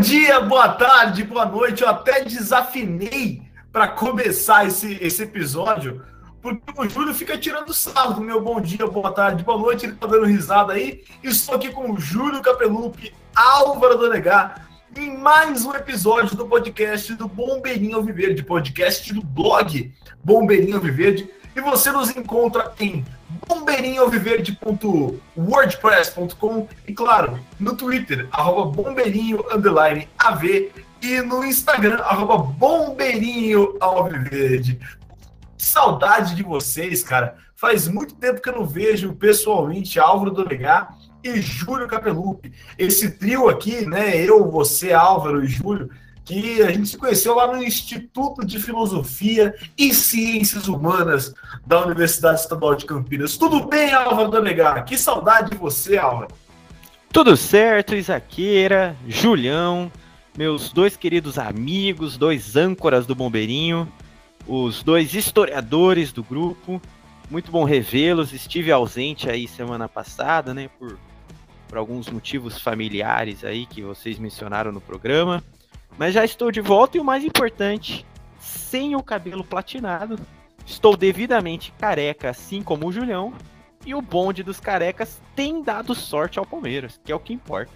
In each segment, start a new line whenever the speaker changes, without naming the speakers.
dia, boa tarde, boa noite. Eu até desafinei para começar esse, esse episódio, porque o Júlio fica tirando sarro do meu bom dia, boa tarde, boa noite. Ele tá dando risada aí. Estou aqui com o Júlio Capelupi, Álvaro Donegar, em mais um episódio do podcast do Bombeirinho Alviverde, podcast do blog Bombeirinho Alviverde. E você nos encontra em bombeirinhoalviverde.wordpress.com e, claro, no Twitter, arroba bombeirinho, underline, AV, e no Instagram, arroba bombeirinho alviverde. Saudade de vocês, cara. Faz muito tempo que eu não vejo pessoalmente Álvaro Donegar e Júlio Capelupi. Esse trio aqui, né? Eu, você, Álvaro e Júlio, que a gente se conheceu lá no Instituto de Filosofia e Ciências Humanas da Universidade Estadual de Campinas. Tudo bem, Álvaro Donegar? Que saudade de você, Álvaro.
Tudo certo, Isaqueira, Julião, meus dois queridos amigos, dois âncoras do Bombeirinho, os dois historiadores do grupo. Muito bom revê-los. Estive ausente aí semana passada, né, por, por alguns motivos familiares aí que vocês mencionaram no programa. Mas já estou de volta e o mais importante, sem o cabelo platinado. Estou devidamente careca, assim como o Julião. E o bonde dos carecas tem dado sorte ao Palmeiras, que é o que importa.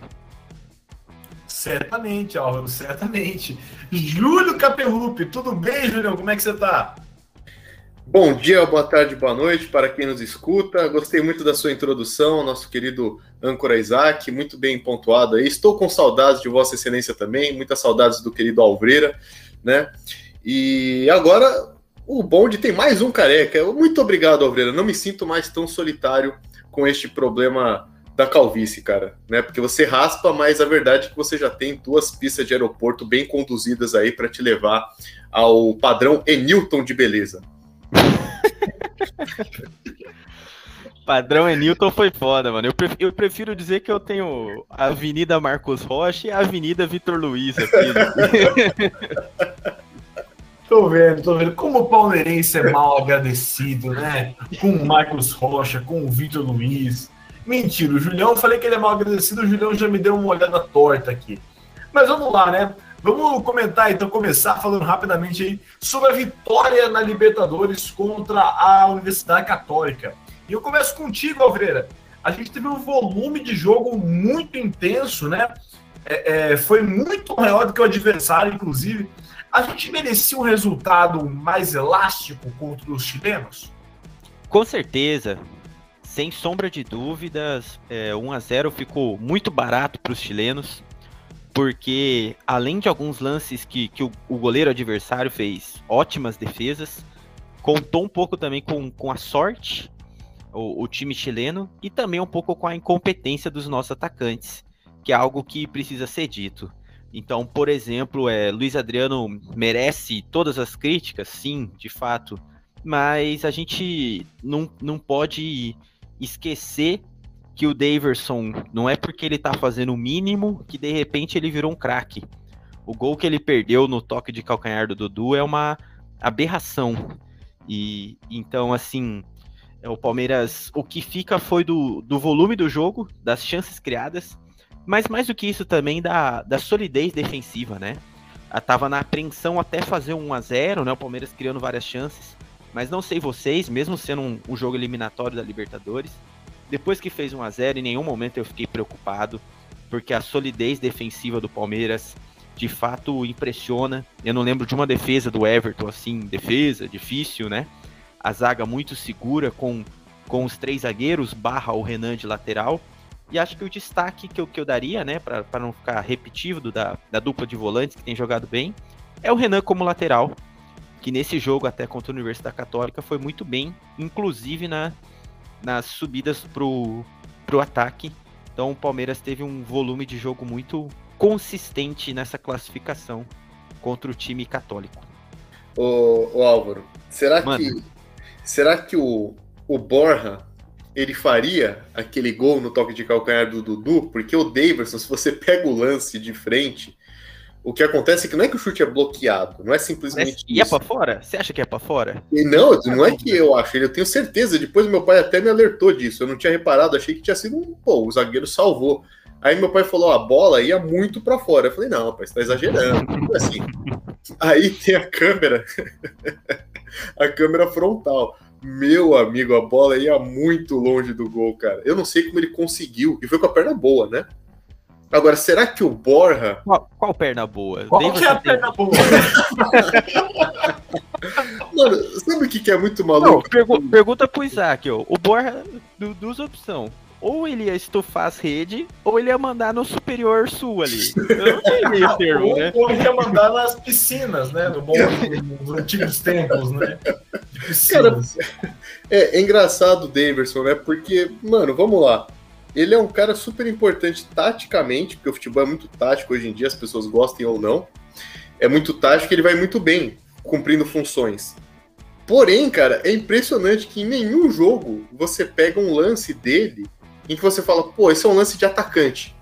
Certamente, Álvaro, certamente. Júlio Capelupi, tudo bem, Julião? Como é que você tá?
Bom dia, boa tarde, boa noite para quem nos escuta. Gostei muito da sua introdução, nosso querido âncora Isaac, muito bem pontuado aí. Estou com saudades de Vossa Excelência também, muitas saudades do querido Alvreira, né? E agora o bonde tem mais um careca. Muito obrigado, Alvreira. Não me sinto mais tão solitário com este problema da calvície, cara, né? Porque você raspa, mas a verdade é que você já tem duas pistas de aeroporto bem conduzidas aí para te levar ao padrão Enilton de beleza.
Padrão Enilton foi foda, mano. Eu prefiro, eu prefiro, dizer que eu tenho Avenida Marcos Rocha e Avenida Vitor Luiz aqui.
tô vendo, tô vendo. Como o palmeirense é mal agradecido, né? Com o Marcos Rocha, com o Vitor Luiz. Mentira, o Julião, eu falei que ele é mal agradecido, o Julião já me deu uma olhada torta aqui. Mas vamos lá, né? Vamos comentar, então, começar falando rapidamente aí sobre a vitória na Libertadores contra a Universidade Católica. E eu começo contigo, Alvreira. A gente teve um volume de jogo muito intenso, né? É, é, foi muito maior do que o adversário, inclusive. A gente merecia um resultado mais elástico contra os chilenos?
Com certeza. Sem sombra de dúvidas, é, 1 a 0 ficou muito barato para os chilenos porque além de alguns lances que, que o, o, goleiro adversário fez ótimas defesas, contou um pouco também com, com a sorte, o, o, time chileno, e também um pouco com a incompetência dos nossos atacantes, que é algo que precisa ser dito. Então, por exemplo, é, Luiz Adriano merece todas as críticas, sim, de fato, mas a gente não, não pode esquecer que o Daverson não é porque ele tá fazendo o mínimo que de repente ele virou um craque. O gol que ele perdeu no toque de calcanhar do Dudu é uma aberração. E então, assim, é, o Palmeiras, o que fica foi do, do volume do jogo, das chances criadas, mas mais do que isso também da, da solidez defensiva, né? A, tava na apreensão até fazer um 1 a 0 né? O Palmeiras criando várias chances. Mas não sei vocês, mesmo sendo um, um jogo eliminatório da Libertadores, depois que fez 1 a 0 em nenhum momento eu fiquei preocupado, porque a solidez defensiva do Palmeiras de fato impressiona. Eu não lembro de uma defesa do Everton assim, defesa difícil, né? A zaga muito segura com, com os três zagueiros, barra o Renan de lateral. E acho que o destaque que eu, que eu daria, né, para não ficar repetitivo da, da dupla de volantes que tem jogado bem, é o Renan como lateral, que nesse jogo até contra a Universidade Católica foi muito bem, inclusive na, nas subidas pro, pro ataque. Então o Palmeiras teve um volume de jogo muito consistente nessa classificação contra o time católico.
Ô, ô Álvaro, será Mano. que será que o, o Borja ele faria aquele gol no toque de calcanhar do Dudu? Porque o Davidson, se você pega o lance de frente, o que acontece é que não é que o chute é bloqueado, não é simplesmente.
E é pra fora? Você acha que é pra fora?
E não, não é que eu acho, eu tenho certeza. Depois meu pai até me alertou disso. Eu não tinha reparado, achei que tinha sido um. Pô, o zagueiro salvou Aí meu pai falou: a bola ia muito para fora. Eu falei: não, pai, você tá exagerando. assim. Aí tem a câmera, a câmera frontal. Meu amigo, a bola ia muito longe do gol, cara. Eu não sei como ele conseguiu. E foi com a perna boa, né? Agora, será que o Borra.
Qual, qual perna boa?
Qual que é a perna boa?
Mano, sabe o que, que é muito maluco? Não,
pergu pergunta pro Isaac, ó. O Borra, do, duas opções ou ele ia estufar as redes, ou ele ia mandar no superior sul ali. Eu não
sei meio termo, ou, né? Ou ele ia mandar nas piscinas, né? No bom, nos antigos tempos, né?
Cara, é, é engraçado o Daverson, né? Porque, mano, vamos lá. Ele é um cara super importante taticamente, porque o futebol é muito tático hoje em dia, as pessoas gostem ou não. É muito tático, ele vai muito bem cumprindo funções. Porém, cara, é impressionante que em nenhum jogo você pega um lance dele em que você fala, pô, esse é um lance de atacante.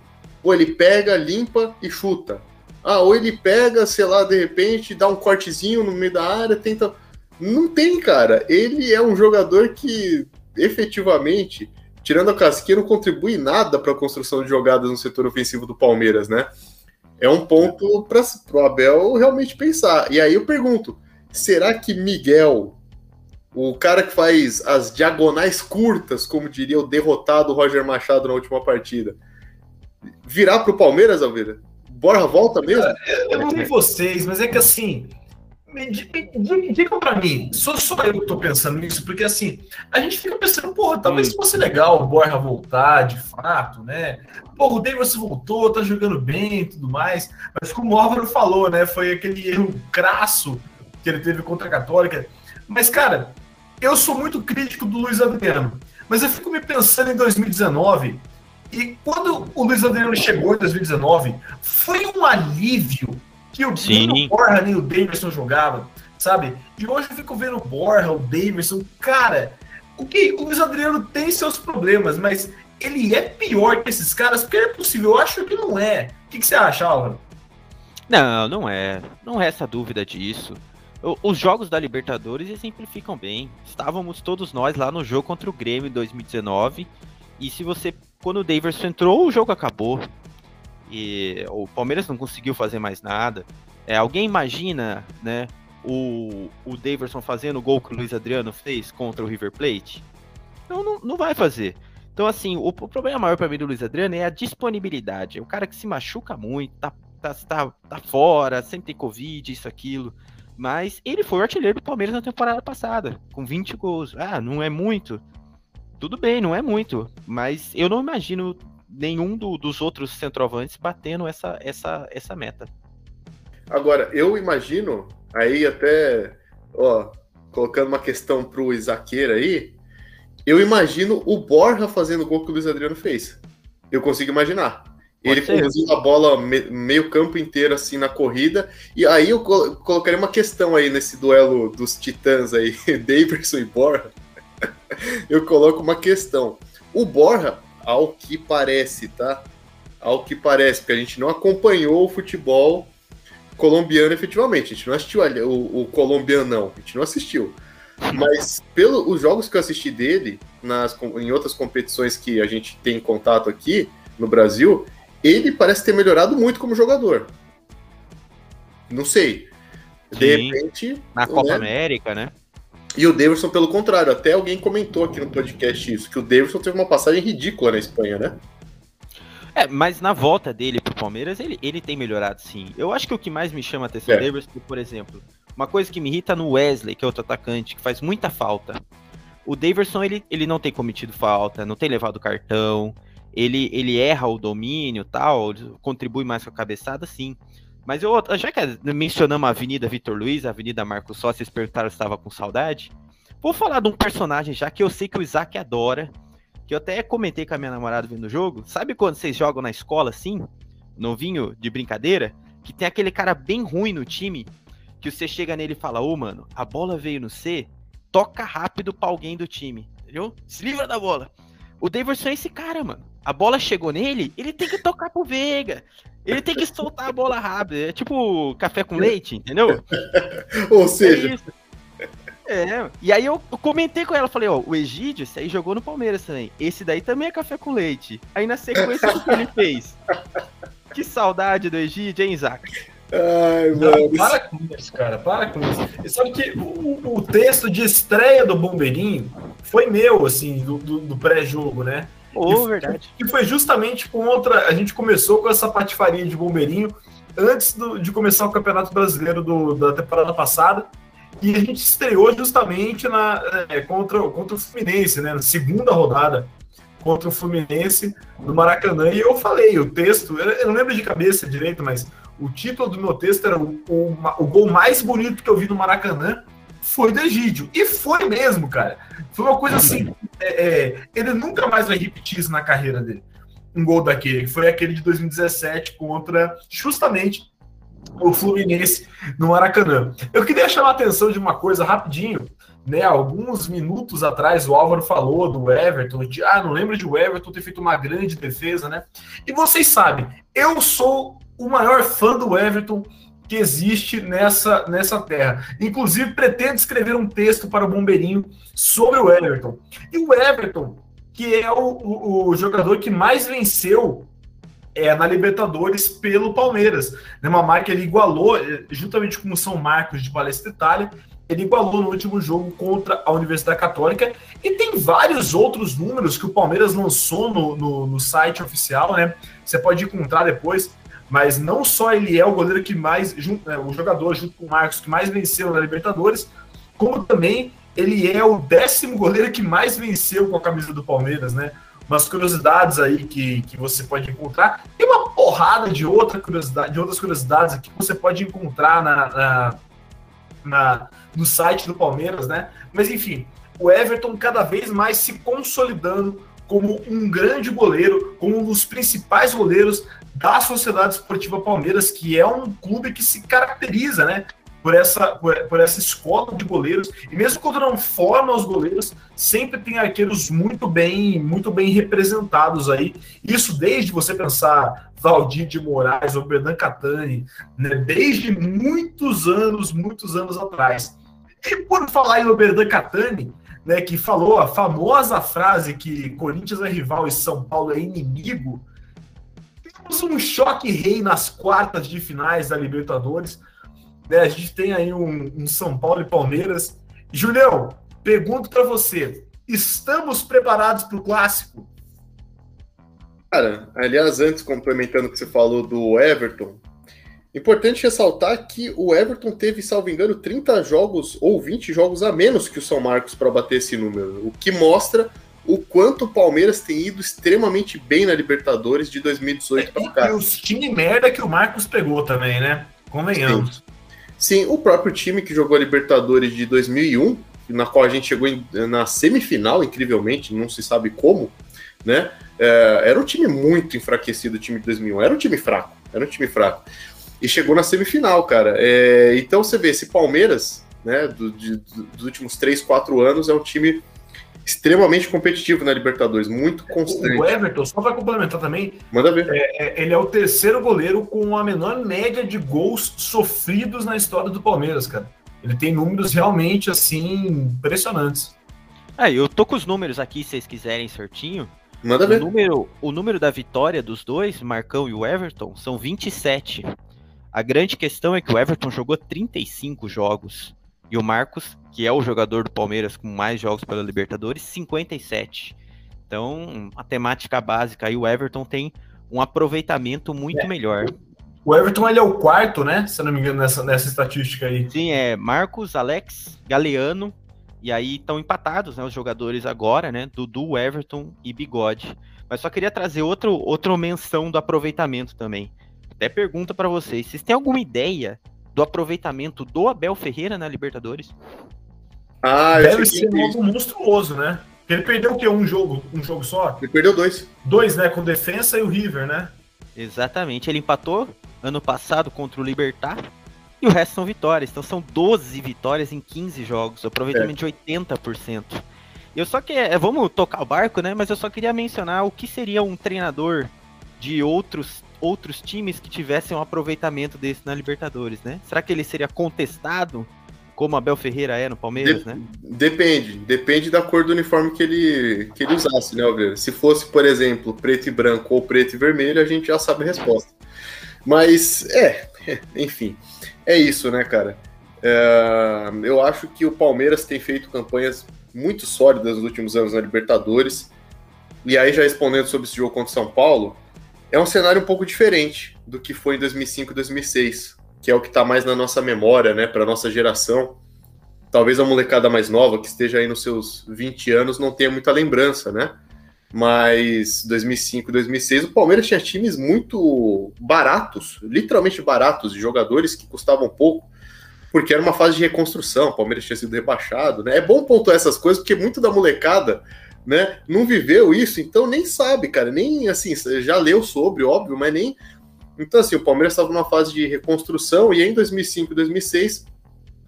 Ou ele pega, limpa e chuta. Ah, ou ele pega, sei lá, de repente, dá um cortezinho no meio da área, tenta. Não tem, cara. Ele é um jogador que efetivamente, tirando a casquinha, não contribui nada para a construção de jogadas no setor ofensivo do Palmeiras, né? É um ponto para o Abel realmente pensar. E aí eu pergunto: será que Miguel o cara que faz as diagonais curtas, como diria o derrotado Roger Machado na última partida. Virar pro Palmeiras, Alveira? Borra volta mesmo?
Eu não sei vocês, mas é que assim. Digam pra mim, sou só eu que tô pensando nisso, porque assim, a gente fica pensando, porra, talvez hum. fosse legal o Borja voltar de fato, né? Porra, o Davis voltou, tá jogando bem e tudo mais, mas como o Álvaro falou, né? Foi aquele erro crasso que ele teve contra a Católica. Mas, cara, eu sou muito crítico do Luiz Adriano, mas eu fico me pensando em 2019 e quando o Luiz Adriano chegou em 2019, foi um alívio que o, nem o Borja nem o Davidson jogavam, sabe? E hoje eu fico vendo o Borja, o Davidson, cara, o que o Luiz Adriano tem seus problemas, mas ele é pior que esses caras, porque é possível. Eu acho que não é. O que, que você acha, Álvaro?
Não, não é. Não resta dúvida disso. Os jogos da Libertadores exemplificam bem. Estávamos todos nós lá no jogo contra o Grêmio em 2019. E se você. Quando o Daverson entrou, o jogo acabou. E o Palmeiras não conseguiu fazer mais nada. É, alguém imagina, né? O, o Daverson fazendo o gol que o Luiz Adriano fez contra o River Plate? Não, não, não vai fazer. Então, assim, o, o problema maior para mim do Luiz Adriano é a disponibilidade. É um cara que se machuca muito, tá, tá, tá, tá fora, sempre tem Covid, isso, aquilo. Mas ele foi o artilheiro do Palmeiras na temporada passada, com 20 gols. Ah, não é muito. Tudo bem, não é muito. Mas eu não imagino nenhum do, dos outros centroavantes batendo essa, essa, essa meta.
Agora, eu imagino, aí até, ó, colocando uma questão pro Isaqueira aí, eu imagino o Borja fazendo o gol que o Luiz Adriano fez. Eu consigo imaginar. Ele conduziu a bola meio campo inteiro assim na corrida. E aí eu colocaria uma questão aí nesse duelo dos titãs aí, Davidson e Borja. eu coloco uma questão. O Borja, ao que parece, tá? Ao que parece, porque a gente não acompanhou o futebol colombiano efetivamente. A gente não assistiu o, o colombiano, não. A gente não assistiu. Mas pelos jogos que eu assisti dele, nas, em outras competições que a gente tem contato aqui no Brasil, ele parece ter melhorado muito como jogador. Não sei. De Sim, repente.
Na Copa né? América, né?
E o Davidson, pelo contrário, até alguém comentou aqui no podcast isso, que o Davidson teve uma passagem ridícula na Espanha, né?
É, mas na volta dele pro Palmeiras, ele, ele tem melhorado sim. Eu acho que o que mais me chama a atenção é. do Davidson, por exemplo, uma coisa que me irrita no Wesley, que é outro atacante, que faz muita falta. O Davidson, ele, ele não tem cometido falta, não tem levado cartão, ele, ele erra o domínio tal, contribui mais com a cabeçada, sim. Mas eu, já que mencionamos a Avenida Vitor Luiz, a Avenida Marcos Só, vocês perguntaram se estava com saudade. Vou falar de um personagem já que eu sei que o Isaac adora, que eu até comentei com a minha namorada vendo o jogo. Sabe quando vocês jogam na escola assim, novinho de brincadeira, que tem aquele cara bem ruim no time, que você chega nele e fala: Ô, oh, mano, a bola veio no C, toca rápido pra alguém do time, entendeu? Se livra da bola. O Davidson é esse cara, mano a bola chegou nele, ele tem que tocar pro Veiga. Ele tem que soltar a bola rápido. É tipo café com leite, entendeu?
Ou seja, é
É, e aí eu, eu comentei com ela, falei, ó, o Egídio, esse aí jogou no Palmeiras também. Esse daí também é café com leite. Aí na sequência, o que ele fez? Que saudade do Egídio, hein, Isaac?
Ai, mano. Não, para com isso, cara, para com isso. E sabe que o, o, texto de estreia do Bombeirinho foi meu, assim, do, do, do pré-jogo, né?
Oh, e, verdade.
Que foi justamente contra. A gente começou com essa patifaria de Bombeirinho antes do, de começar o Campeonato Brasileiro do, da temporada passada. E a gente estreou justamente na, é, contra, contra o Fluminense, né? Na segunda rodada contra o Fluminense no Maracanã. E eu falei, o texto, eu não lembro de cabeça direito, mas o título do meu texto era o, o, o gol mais bonito que eu vi no Maracanã foi do Egídio. E foi mesmo, cara. Foi uma coisa assim. É, é, ele nunca mais vai repetir isso na carreira dele. Um gol daquele, que foi aquele de 2017 contra justamente o Fluminense no Maracanã. Eu queria chamar a atenção de uma coisa rapidinho. Né, alguns minutos atrás o Álvaro falou do Everton, de, ah, não lembro de o Everton ter feito uma grande defesa, né? E vocês sabem, eu sou o maior fã do Everton que existe nessa, nessa terra. Inclusive, pretendo escrever um texto para o Bombeirinho sobre o Everton. E o Everton, que é o, o, o jogador que mais venceu é, na Libertadores pelo Palmeiras. Né, uma marca ele igualou, eh, juntamente com o São Marcos de Palestra Itália, ele igualou no último jogo contra a Universidade Católica. E tem vários outros números que o Palmeiras lançou no, no, no site oficial, né? Você pode encontrar depois. Mas não só ele é o goleiro que mais, junto, né, o jogador junto com o Marcos, que mais venceu na Libertadores, como também ele é o décimo goleiro que mais venceu com a camisa do Palmeiras, né? umas curiosidades aí que, que você pode encontrar. Tem uma porrada de, outra curiosidade, de outras curiosidades que você pode encontrar na, na, na, no site do Palmeiras, né? Mas enfim, o Everton cada vez mais se consolidando como um grande goleiro, como um dos principais goleiros da Sociedade Esportiva Palmeiras, que é um clube que se caracteriza, né? por essa, por, por, essa escola de goleiros. E mesmo quando não forma os goleiros, sempre tem arqueiros muito bem, muito bem representados aí. Isso desde você pensar Valdir de Moraes ou Berdan Catani, né? desde muitos anos, muitos anos atrás. E por falar em Berdan Catani, né, que falou a famosa frase que Corinthians é rival e São Paulo é inimigo, temos um choque rei nas quartas de finais da Libertadores né? A gente tem aí um, um São Paulo e Palmeiras. Julião, pergunto para você: estamos preparados para o clássico?
Cara, aliás, antes, complementando o que você falou do Everton, importante ressaltar que o Everton teve, salvo engano, 30 jogos ou 20 jogos a menos que o São Marcos para bater esse número, o que mostra o quanto o Palmeiras tem ido extremamente bem na Libertadores de 2018 para cá.
E os time merda que o Marcos pegou também, né? Convenhamos. Sim.
Sim, o próprio time que jogou a Libertadores de 2001, na qual a gente chegou em, na semifinal, incrivelmente, não se sabe como, né? É, era um time muito enfraquecido, o time de 2001. Era um time fraco, era um time fraco. E chegou na semifinal, cara. É, então você vê, esse Palmeiras, né, do, de, dos últimos 3, 4 anos, é um time extremamente competitivo na Libertadores, muito constante.
O Everton, só para complementar também,
manda ver.
É, é, ele é o terceiro goleiro com a menor média de gols sofridos na história do Palmeiras, cara. Ele tem números realmente assim impressionantes.
É, eu tô com os números aqui, se vocês quiserem certinho.
Manda
o
ver.
Número, o número da vitória dos dois, Marcão e o Everton, são 27. A grande questão é que o Everton jogou 35 jogos. E o Marcos, que é o jogador do Palmeiras com mais jogos pela Libertadores, 57. Então, a temática básica aí, o Everton tem um aproveitamento muito é. melhor.
O Everton ele é o quarto, né? Se eu não me engano, nessa, nessa estatística aí.
Sim, é Marcos, Alex, Galeano, e aí estão empatados, né? Os jogadores agora, né? Dudu, Everton e Bigode. Mas só queria trazer outro, outra menção do aproveitamento também. Até pergunta para vocês: vocês têm alguma ideia do aproveitamento do Abel Ferreira na Libertadores?
Ah, Deve ser algo monstruoso, né? Ele perdeu o quê? Um jogo? Um jogo só?
Ele perdeu dois.
Dois, né? Com defesa e o River, né?
Exatamente. Ele empatou ano passado contra o Libertar e o resto são vitórias. Então são 12 vitórias em 15 jogos, aproveitamento é. de 80%. Eu só que é, vamos tocar o barco, né? Mas eu só queria mencionar o que seria um treinador de outros outros times que tivessem um aproveitamento desse na Libertadores, né? Será que ele seria contestado Como Abel Ferreira é no Palmeiras,
De-
né?
Depende, depende da cor do uniforme que ele, que ele usasse, né, Alveiro? Se fosse, por exemplo, preto e branco ou preto e vermelho, a gente já sabe a resposta. Mas, é, enfim, é isso, né, cara? É, eu acho que o Palmeiras tem feito campanhas muito sólidas nos últimos anos na Libertadores. E aí, já respondendo sobre esse jogo contra o São Paulo, é um cenário um pouco diferente do que foi em 2005 e 2006, que é o que está mais na nossa memória, né, para nossa geração talvez a molecada mais nova, que esteja aí nos seus 20 anos, não tenha muita lembrança, né? Mas 2005, 2006, o Palmeiras tinha times muito baratos, literalmente baratos, de jogadores que custavam pouco, porque era uma fase de reconstrução, o Palmeiras tinha sido rebaixado, né? É bom pontuar essas coisas, porque muito da molecada, né, não viveu isso, então nem sabe, cara, nem assim, já leu sobre, óbvio, mas nem. Então, assim, o Palmeiras estava numa fase de reconstrução, e em 2005, 2006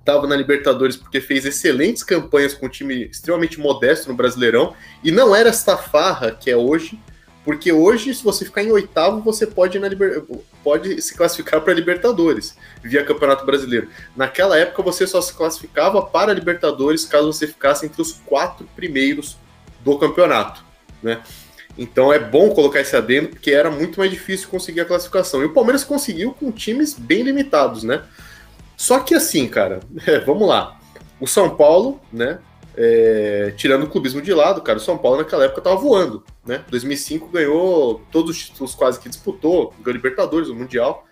estava na Libertadores porque fez excelentes campanhas com um time extremamente modesto no Brasileirão e não era esta farra que é hoje, porque hoje se você ficar em oitavo você pode, na Liber... pode se classificar para Libertadores via Campeonato Brasileiro. Naquela época você só se classificava para Libertadores caso você ficasse entre os quatro primeiros do campeonato, né? Então é bom colocar esse adendo porque era muito mais difícil conseguir a classificação e o Palmeiras conseguiu com times bem limitados, né? Só que assim, cara, é, vamos lá. O São Paulo, né? é, tirando o clubismo de lado, cara, o São Paulo naquela época tava voando, né? 2005 ganhou todos os títulos quase que disputou, ganhou Libertadores, o Mundial.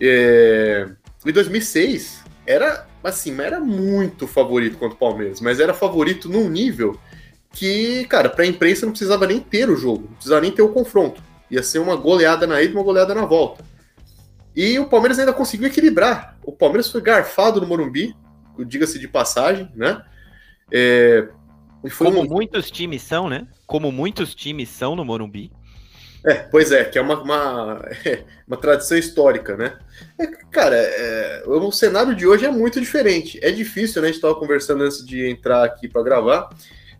É, em 2006 era assim, era muito favorito contra o Palmeiras, mas era favorito num nível que, cara, pra imprensa não precisava nem ter o jogo, não precisava nem ter o confronto. Ia ser uma goleada na ida e uma goleada na volta. E o Palmeiras ainda conseguiu equilibrar. O Palmeiras foi garfado no Morumbi, diga-se de passagem, né? É,
Como
um-
muitos times são, né? Como muitos times são no Morumbi.
É, pois é, que é uma, uma, uma tradição histórica, né? É, cara, é, o cenário de hoje é muito diferente. É difícil, né? A gente estava conversando antes de entrar aqui para gravar.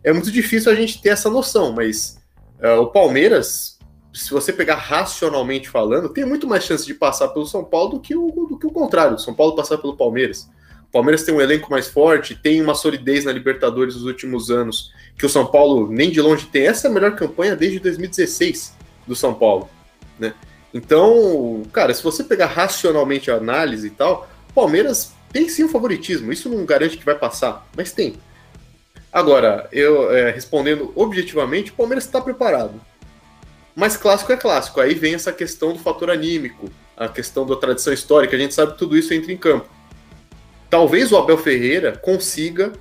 É muito difícil a gente ter essa noção, mas é, o Palmeiras, se você pegar racionalmente falando, tem muito mais chance de passar pelo São Paulo do que o, do que o contrário, São Paulo passar pelo Palmeiras. O Palmeiras tem um elenco mais forte, tem uma solidez na Libertadores nos últimos anos, que o São Paulo nem de longe tem. Essa é a melhor campanha desde 2016 do São Paulo, né? Então, cara, se você pegar racionalmente a análise e tal, Palmeiras tem sim um favoritismo. Isso não garante que vai passar, mas tem. Agora, eu é, respondendo objetivamente, o Palmeiras está preparado. Mas clássico é clássico. Aí vem essa questão do fator anímico, a questão da tradição histórica. A gente sabe que tudo isso entra em campo. Talvez o Abel Ferreira consiga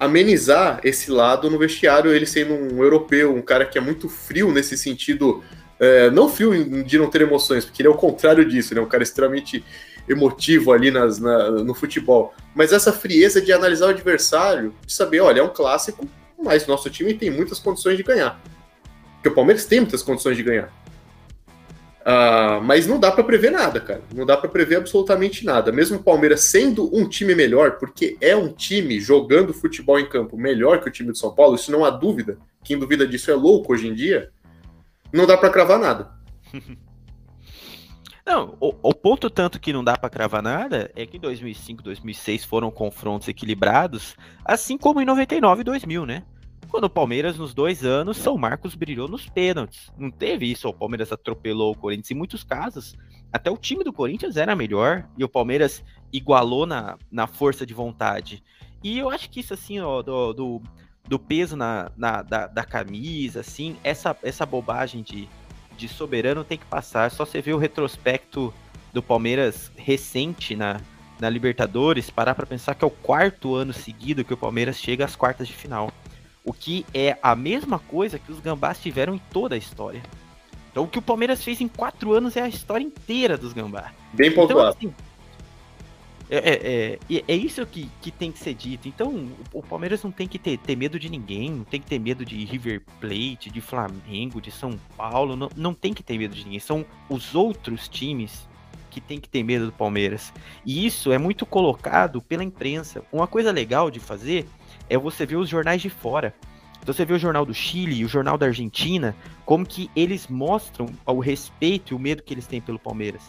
amenizar esse lado no vestiário, ele sendo um europeu, um cara que é muito frio nesse sentido, é, não frio de não ter emoções, porque ele é o contrário disso, ele é um cara extremamente emotivo ali nas, na- no futebol. Mas essa frieza de analisar o adversário, de saber, olha, é um clássico, mas nosso time tem muitas condições de ganhar. Porque o Palmeiras tem muitas condições de ganhar. Ah, mas não dá para prever nada, cara. Não dá para prever absolutamente nada. Mesmo o Palmeiras sendo um time melhor, porque é um time jogando futebol em campo melhor que o time do São Paulo, isso não há dúvida. Quem duvida disso é louco hoje em dia. Não dá para cravar nada.
Não, o, o ponto tanto que não dá pra cravar nada é que em 2005, 2006 foram confrontos equilibrados, assim como em 99 e 2000, né? Quando o Palmeiras, nos dois anos, São Marcos brilhou nos pênaltis. Não teve isso, o Palmeiras atropelou o Corinthians. Em muitos casos, até o time do Corinthians era melhor e o Palmeiras igualou na, na força de vontade. E eu acho que isso, assim, ó, do, do, do peso na, na- da, da camisa, assim, essa, essa bobagem de, de soberano tem que passar. Só você ver o retrospecto do Palmeiras recente na, na Libertadores, parar pra pensar que é o quarto ano seguido que o Palmeiras chega às quartas de final. O que é a mesma coisa que os gambás tiveram em toda a história. Então o que o Palmeiras fez em quatro anos é a história inteira dos gambás.
Bem
Então,
pontuado.
assim, é, é, é, é isso que, que tem que ser dito. Então, o, Palmeiras não tem que ter, ter medo de ninguém, não tem que ter medo de River Plate, de Flamengo, de São Paulo, não, não tem que ter medo de ninguém. São os outros times que tem que ter medo do Palmeiras. E isso é muito colocado pela imprensa. Uma coisa legal de fazer é você ver os jornais de fora. Então você vê o jornal do Chile o jornal da Argentina, como que eles mostram o respeito e o medo que eles têm pelo Palmeiras.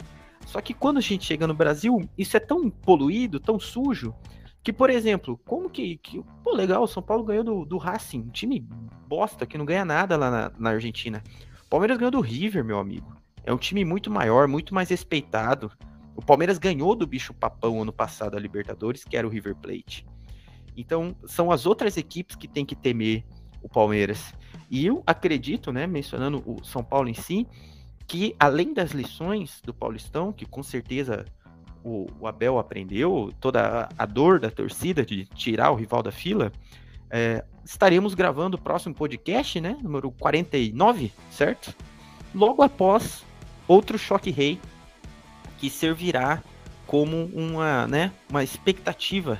Só que quando a gente chega no Brasil, isso é tão poluído, tão sujo, Que, por exemplo, como que. que pô, legal, o São Paulo ganhou do, do Racing, um time bosta, que não ganha nada lá na, na Argentina. O Palmeiras ganhou do River, meu amigo. É um time muito maior, muito mais respeitado. O Palmeiras ganhou do bicho papão ano passado a Libertadores, que era o River Plate. Então, são as outras equipes que tem que temer o Palmeiras. E eu acredito, né, mencionando o São Paulo em si, que além das lições do Paulistão, que com certeza o, o Abel aprendeu, toda a, dor da torcida de tirar o rival da fila, é, estaremos gravando o próximo podcast, né, número 49, certo? Logo após outro choque rei que servirá como uma, né, uma expectativa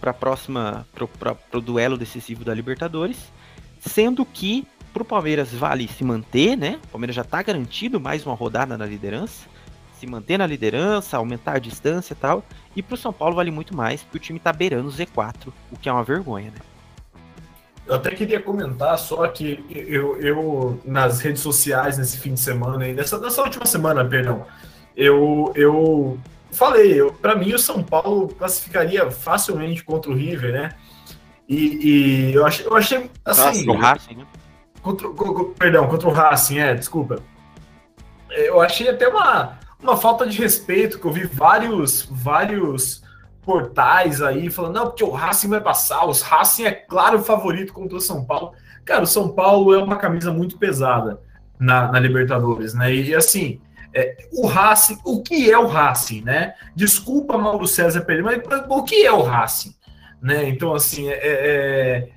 para a próxima para o duelo decisivo da Libertadores, sendo que para o Palmeiras vale se manter, né? O Palmeiras já está garantido mais uma rodada na liderança, se manter na liderança, aumentar a distância e tal. E para o São Paulo vale muito mais, porque o time está beirando o Z4, o que é uma vergonha, né?
Eu até queria comentar só que eu, eu nas redes sociais nesse fim de semana, nessa, nessa última semana, perdão, eu, eu falei, para mim o São Paulo classificaria facilmente contra o River, né? E, e eu, achei, eu achei assim.
Contra o Racing, né?
Contra, perdão, contra o Racing, é, desculpa. Eu achei até uma, uma falta de respeito, que eu vi vários, vários portais aí falando, não, porque o Racing vai passar, o Racing é claro favorito contra o São Paulo. Cara, o São Paulo é uma camisa muito pesada na, na Libertadores, né? E assim, é, o Racing, o que é o Racing, né? Desculpa, Mauro César Pereira, mas o que é o Racing? Né? Então, assim, é, é,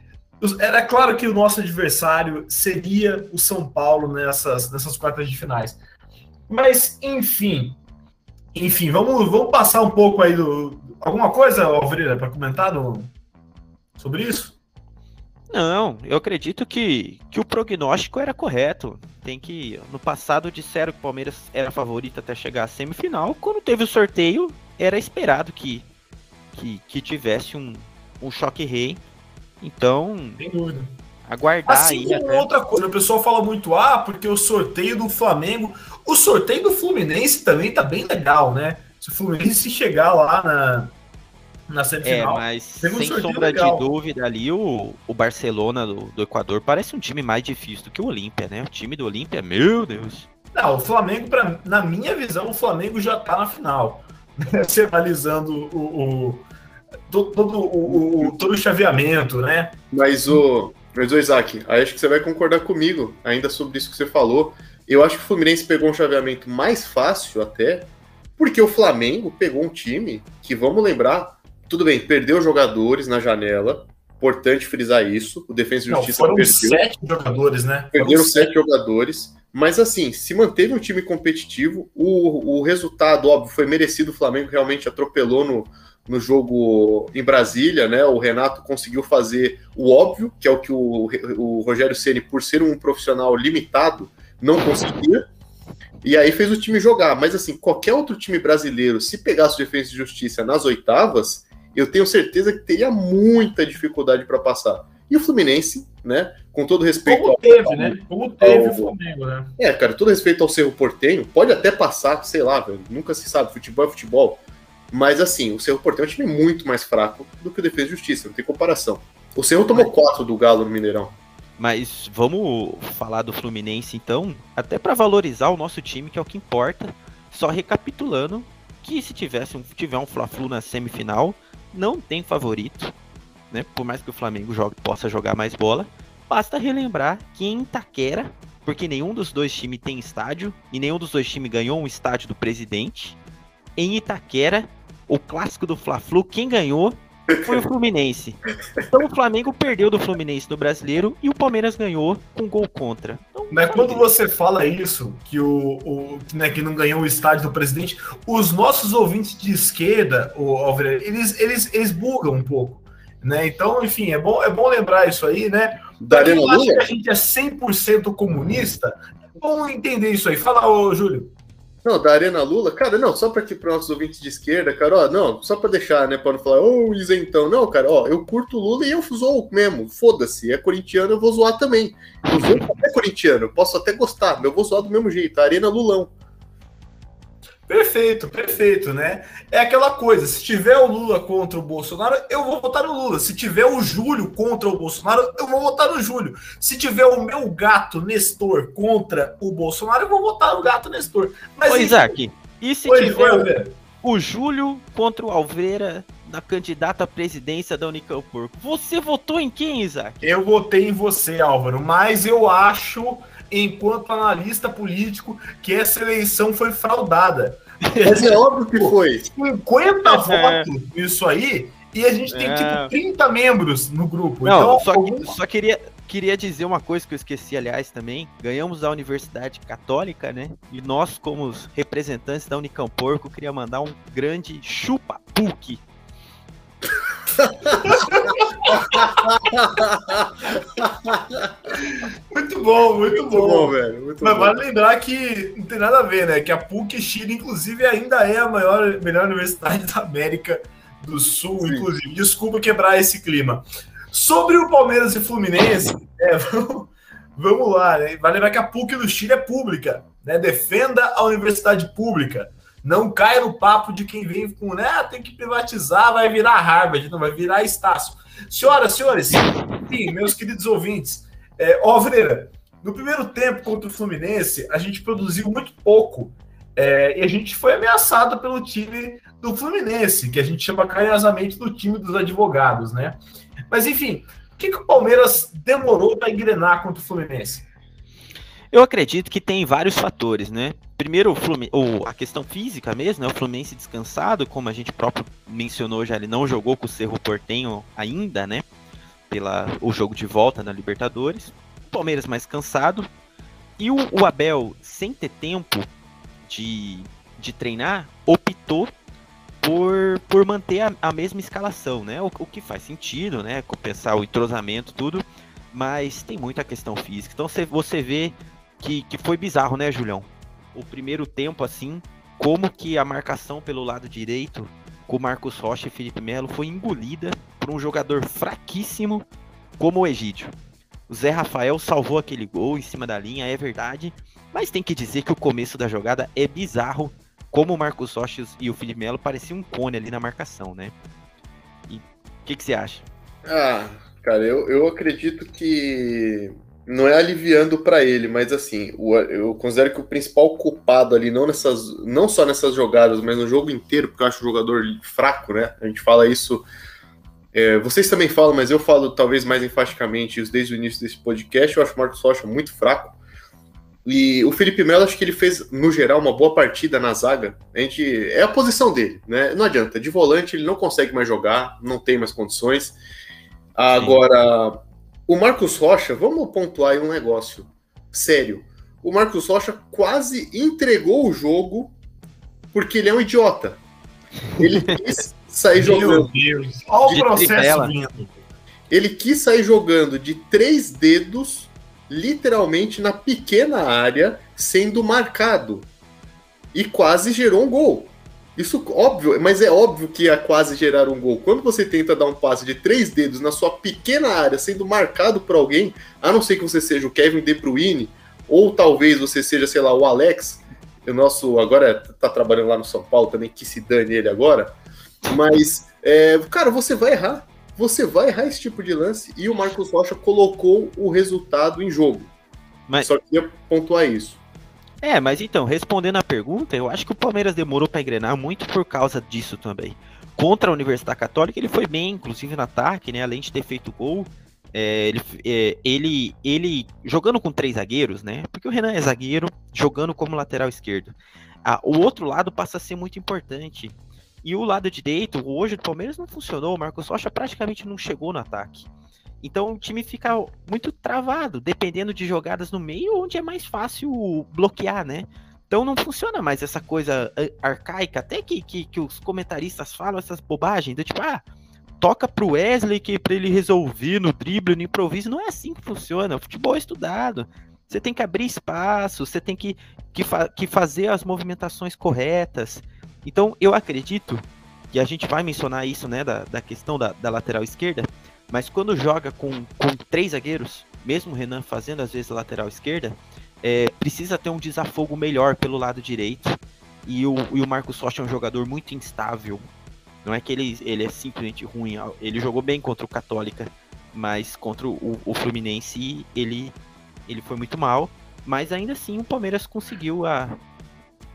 era claro que o nosso adversário seria o São Paulo nessas, nessas quartas de finais. Mas, enfim, enfim, vamos, vamos passar um pouco aí do. Alguma coisa, Alvareira, para comentar no, sobre isso?
Não, eu acredito que, que o prognóstico era correto. Tem que. No passado disseram que o Palmeiras era favorito até chegar à semifinal. Quando teve o sorteio, era esperado que, que, que tivesse um, um choque rei. Então.
Sem dúvida.
Aguardar
assim
aí.
Até... outra coisa, o pessoal fala muito, ah, porque o sorteio do Flamengo. O sorteio do Fluminense também tá bem legal, né? Se o Fluminense chegar lá na na semifinal.
É, mas sem sombra legal. de dúvida ali, o, o Barcelona do, do Equador parece um time mais difícil do que o Olímpia, né? O time do Olímpia, meu Deus.
Não, o Flamengo, pra, na minha visão, o Flamengo já tá na final. Se analisando o, o, todo, o, o, todo o chaveamento, né?
Mas o, mas o Isaac, acho que você vai concordar comigo ainda sobre isso que você falou. Eu acho que o Fluminense pegou um chaveamento mais fácil até, porque o Flamengo pegou um time que, vamos lembrar, tudo bem, perdeu jogadores na janela. Importante frisar isso. O Defesa e Justiça
foram perdeu. sete jogadores, né?
Perderam sete, sete jogadores. Mas assim, se manteve um time competitivo, o, o resultado, óbvio, foi merecido. O Flamengo realmente atropelou no, no jogo em Brasília, né? O Renato conseguiu fazer o óbvio, que é o que o, o Rogério Ceni, por ser um profissional limitado, não conseguia. E aí fez o time jogar. Mas assim, qualquer outro time brasileiro, se pegasse o Defesa e Justiça nas oitavas, eu tenho certeza que teria muita dificuldade para passar. E o Fluminense, né? Com todo respeito.
Como teve, ao, né? Como teve ao, o Flamengo, né?
É, cara, todo respeito ao Cerro Portenho, pode até passar, sei lá, velho, nunca se sabe, futebol é futebol. Mas assim, o Cerro Portenho é um time muito mais fraco do que o Defesa e Justiça, não tem comparação. O Cerro tomou quatro do Galo no Mineirão.
Mas vamos falar do Fluminense então, até para valorizar o nosso time, que é o que importa. Só recapitulando que se tivesse um, tiver um Fla-Flu na semifinal, não tem favorito, né? Por mais que o Flamengo jogue, possa jogar mais bola, basta relembrar que em Itaquera, porque nenhum dos dois times tem estádio e nenhum dos dois times ganhou um estádio do presidente, em Itaquera, o clássico do Fla-Flu, quem ganhou foi o Fluminense. Então o Flamengo perdeu do Fluminense no Brasileiro e o Palmeiras ganhou com gol contra. Então,
Mas quando você fala isso, que o, o né, que não ganhou o estádio do presidente, os nossos ouvintes de esquerda, o Alvira, eles, eles, eles bugam um pouco. Né? Então, enfim, é bom, é bom lembrar isso aí, né? Quem acha que a gente é 100% comunista, é bom entender isso aí. Fala, ô, Júlio.
Não, da Arena Lula, cara, não, só para aqui para nossos ouvintes de esquerda, cara, ó, não, só para deixar, né, para não falar, ô, oh, isentão, não, cara, ó, eu curto Lula e eu zoo mesmo, foda-se, é corintiano, eu vou zoar também. Eu zoo até corintiano, posso até gostar, mas eu vou zoar do mesmo jeito, Arena Lulão.
Perfeito, perfeito, né? É aquela coisa, se tiver o Lula contra o Bolsonaro, eu vou votar no Lula. Se tiver o Júlio contra o Bolsonaro, eu vou votar no Júlio. Se tiver o meu gato Nestor contra o Bolsonaro, eu vou votar no gato Nestor.
Mas, Ô, Isaac, e se Oi, tiver o, o Júlio contra o Alveira na candidata à presidência da Unicamp? Você votou em quem, Isaac?
Eu votei em você, Álvaro, mas eu acho enquanto analista político, que essa eleição foi fraudada.
Mas é óbvio que foi.
50 é. votos isso aí, e a gente tem é. tipo 30 membros no grupo.
Não, então, só, algum... só queria, queria dizer uma coisa que eu esqueci, aliás, também. Ganhamos da Universidade Católica, né? E nós, como representantes da Unicamporco, queria mandar um grande chupa-puc
muito bom, muito, muito bom. bom. velho. Muito Mas bom. vale lembrar que não tem nada a ver, né? Que a PUC Chile, inclusive, ainda é a maior, melhor universidade da América do Sul, Sim. inclusive. Desculpa quebrar esse clima. Sobre o Palmeiras e Fluminense, é, vamos, vamos lá, né? Vale lembrar que a PUC do Chile é pública, né? Defenda a universidade pública. Não caia no papo de quem vem com, né? Ah, tem que privatizar, vai virar Harvard, não vai virar Estácio. Senhoras, senhores, sim, meus queridos ouvintes, é, ó, Vreira, no primeiro tempo contra o Fluminense, a gente produziu muito pouco. É, e a gente foi ameaçado pelo time do Fluminense, que a gente chama carinhosamente do time dos advogados, né? Mas enfim, o que, que o Palmeiras demorou para engrenar contra o Fluminense?
Eu acredito que tem vários fatores, né? Primeiro, o Fluminense, ou a questão física mesmo, né? O Fluminense descansado, como a gente próprio mencionou já, ele não jogou com o Cerro Portenho ainda, né? Pela o jogo de volta na Libertadores. O Palmeiras mais cansado. E o, o Abel, sem ter tempo de, de treinar, optou por, por manter a, a mesma escalação, né? O, o, que faz sentido, né? Compensar o entrosamento, tudo. Mas tem muita questão física. Então você, você vê que, que foi bizarro, né, Julião? O primeiro tempo, assim, como que a marcação pelo lado direito com Marcos Rocha e Felipe Melo foi engolida por um jogador fraquíssimo como o Egídio. O Zé Rafael salvou aquele gol em cima da linha, é verdade, mas tem que dizer que o começo da jogada é bizarro, como o Marcos Rocha e o Felipe Melo pareciam um cone ali na marcação, né? E o que, que você acha?
Ah, cara, eu, eu acredito que não é aliviando para ele, mas assim, o, eu considero que o principal culpado ali, não, nessas, não só nessas jogadas, mas no jogo inteiro, porque eu acho o jogador fraco, né? A gente fala isso. É, vocês também falam, mas eu falo talvez mais enfaticamente isso desde o início desse podcast. Eu acho o Marcos Rocha muito fraco. E o Felipe Melo, acho que ele fez, no geral, uma boa partida na zaga. A gente, é a posição dele, né? Não adianta. De volante, ele não consegue mais jogar, não tem mais condições. Agora, o Marcos Rocha, vamos pontuar aí um negócio sério. O Marcos Rocha quase entregou o jogo porque ele é um idiota. Ele quis sair jogando. Deus. Olha o processo vindo. Ele quis sair jogando de três dedos, literalmente na pequena área, sendo marcado. E quase gerou um gol. Isso óbvio, mas é óbvio que ia quase gerar um gol. Quando você tenta dar um passe de três dedos na sua pequena área, sendo marcado por alguém, a não ser que você seja o Kevin De Bruyne, ou talvez você seja, sei lá, o Alex, o nosso agora tá trabalhando lá no São Paulo também, que se dane ele agora. Mas, é, cara, você vai errar. Você vai errar esse tipo de lance e o Marcos Rocha colocou o resultado em jogo. Mas... Só queria pontuar isso.
É, mas então, respondendo a pergunta, eu acho que o Palmeiras demorou para engrenar muito por causa disso também. Contra a Universidade Católica, ele foi bem, inclusive no ataque, né? Além de ter feito gol, é, ele, é, ele, ele jogando com três zagueiros, né? Porque o Renan é zagueiro, jogando como lateral esquerdo. Ah, o outro lado passa a ser muito importante. E o lado direito, hoje do Palmeiras não funcionou. O Marcos Rocha praticamente não chegou no ataque. Então o time fica muito travado, dependendo de jogadas no meio, onde é mais fácil bloquear, né? Então não funciona mais essa coisa arcaica, até que, que, que os comentaristas falam essas bobagens, do tipo, ah, toca pro Wesley que para ele resolver no drible, no improviso. Não é assim que funciona. O futebol é estudado. Você tem que abrir espaço, você tem que, que, fa que fazer as movimentações corretas. Então eu acredito, e a gente vai mencionar isso, né, da, da questão da, da lateral esquerda, mas quando joga com, com três zagueiros, mesmo o Renan fazendo às vezes lateral esquerda, é, precisa ter um desafogo melhor pelo lado direito. E o, e o Marcos Rocha é um jogador muito instável. Não é que ele, ele é simplesmente ruim. Ele jogou bem contra o Católica, mas contra o, o Fluminense ele, ele foi muito mal. Mas ainda assim o Palmeiras conseguiu a,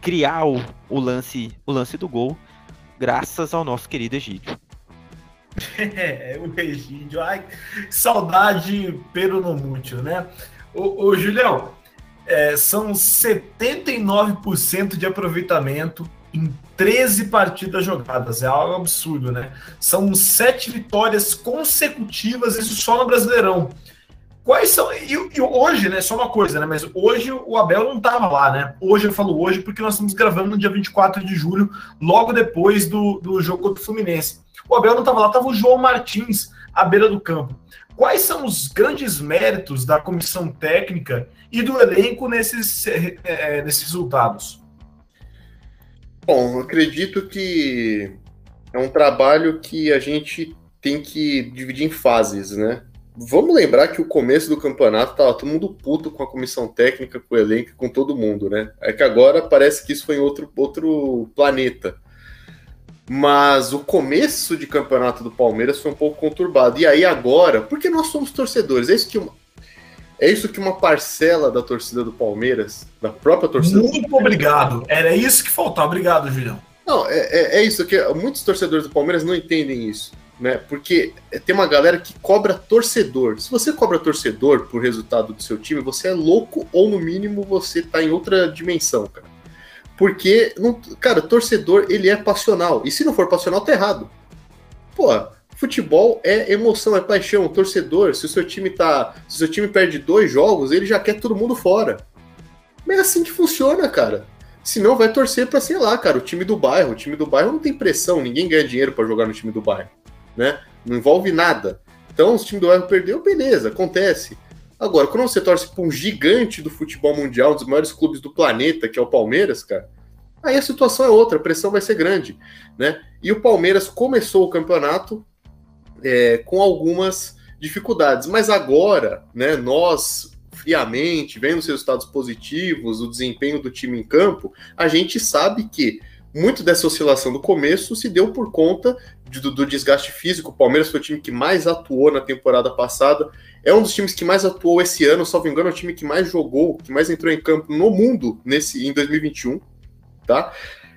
criar o, o, lance, o lance do gol, graças ao nosso querido Egídio.
É, o Egídio, ai, saudade pelo no mútil, né? Ô, ô Julião, é, são 79% de aproveitamento em 13 partidas jogadas. É algo absurdo, né? São sete vitórias consecutivas, isso só no Brasileirão. Quais são. E, e, hoje, né? Só uma coisa, né? Mas hoje o Abel não estava lá, né? Hoje eu falo hoje porque nós estamos gravando no dia 24 de julho, logo depois do, do jogo contra o Fluminense. O Abel não estava lá, estava o João Martins à beira do campo. Quais são os grandes méritos da comissão técnica e do elenco nesses, é, nesses resultados?
Bom, acredito que é um trabalho que a gente tem que dividir em fases, né? Vamos lembrar que o começo do campeonato tava todo mundo puto com a comissão técnica, com o elenco, com todo mundo, né? É que agora parece que isso foi em outro, outro planeta. Mas o começo de campeonato do Palmeiras foi um pouco conturbado. E aí agora, porque nós somos torcedores, é isso que uma, é isso que uma parcela da torcida do Palmeiras, da própria torcida.
Muito obrigado. Era isso que faltava. Obrigado, Julião.
Não, é, é, é isso que muitos torcedores do Palmeiras não entendem isso né? Porque tem uma galera que cobra torcedor. Se você cobra torcedor por resultado do seu time, você é louco ou no mínimo você tá em outra dimensão, cara. Porque, não, cara, torcedor ele é passional. E se não for passional, tá errado. Pô, futebol é emoção, é paixão. O torcedor, se o seu time tá, se o seu time perde dois jogos, ele já quer todo mundo fora. Mas é assim que funciona, cara. Senão vai torcer para sei lá, cara, o time do bairro. O time do bairro não tem pressão, ninguém ganha dinheiro para jogar no time do bairro né? Não envolve nada. Então, se o time do bairro perdeu, beleza, acontece. Agora, quando você torce para um gigante do futebol mundial, um dos maiores clubes do planeta, que é o Palmeiras, cara, aí a situação é outra, a pressão vai ser grande, né? E o Palmeiras começou o campeonato é, com algumas dificuldades, mas agora, né, nós friamente, vendo os resultados positivos, o desempenho do time em campo, a gente sabe que muito dessa oscilação do começo se deu por conta do, do, desgaste físico. O Palmeiras foi o time que mais atuou na temporada passada. É um dos times que mais atuou esse ano, só me engano, é o time que mais jogou, que mais entrou em campo no mundo nesse em 2021, tá?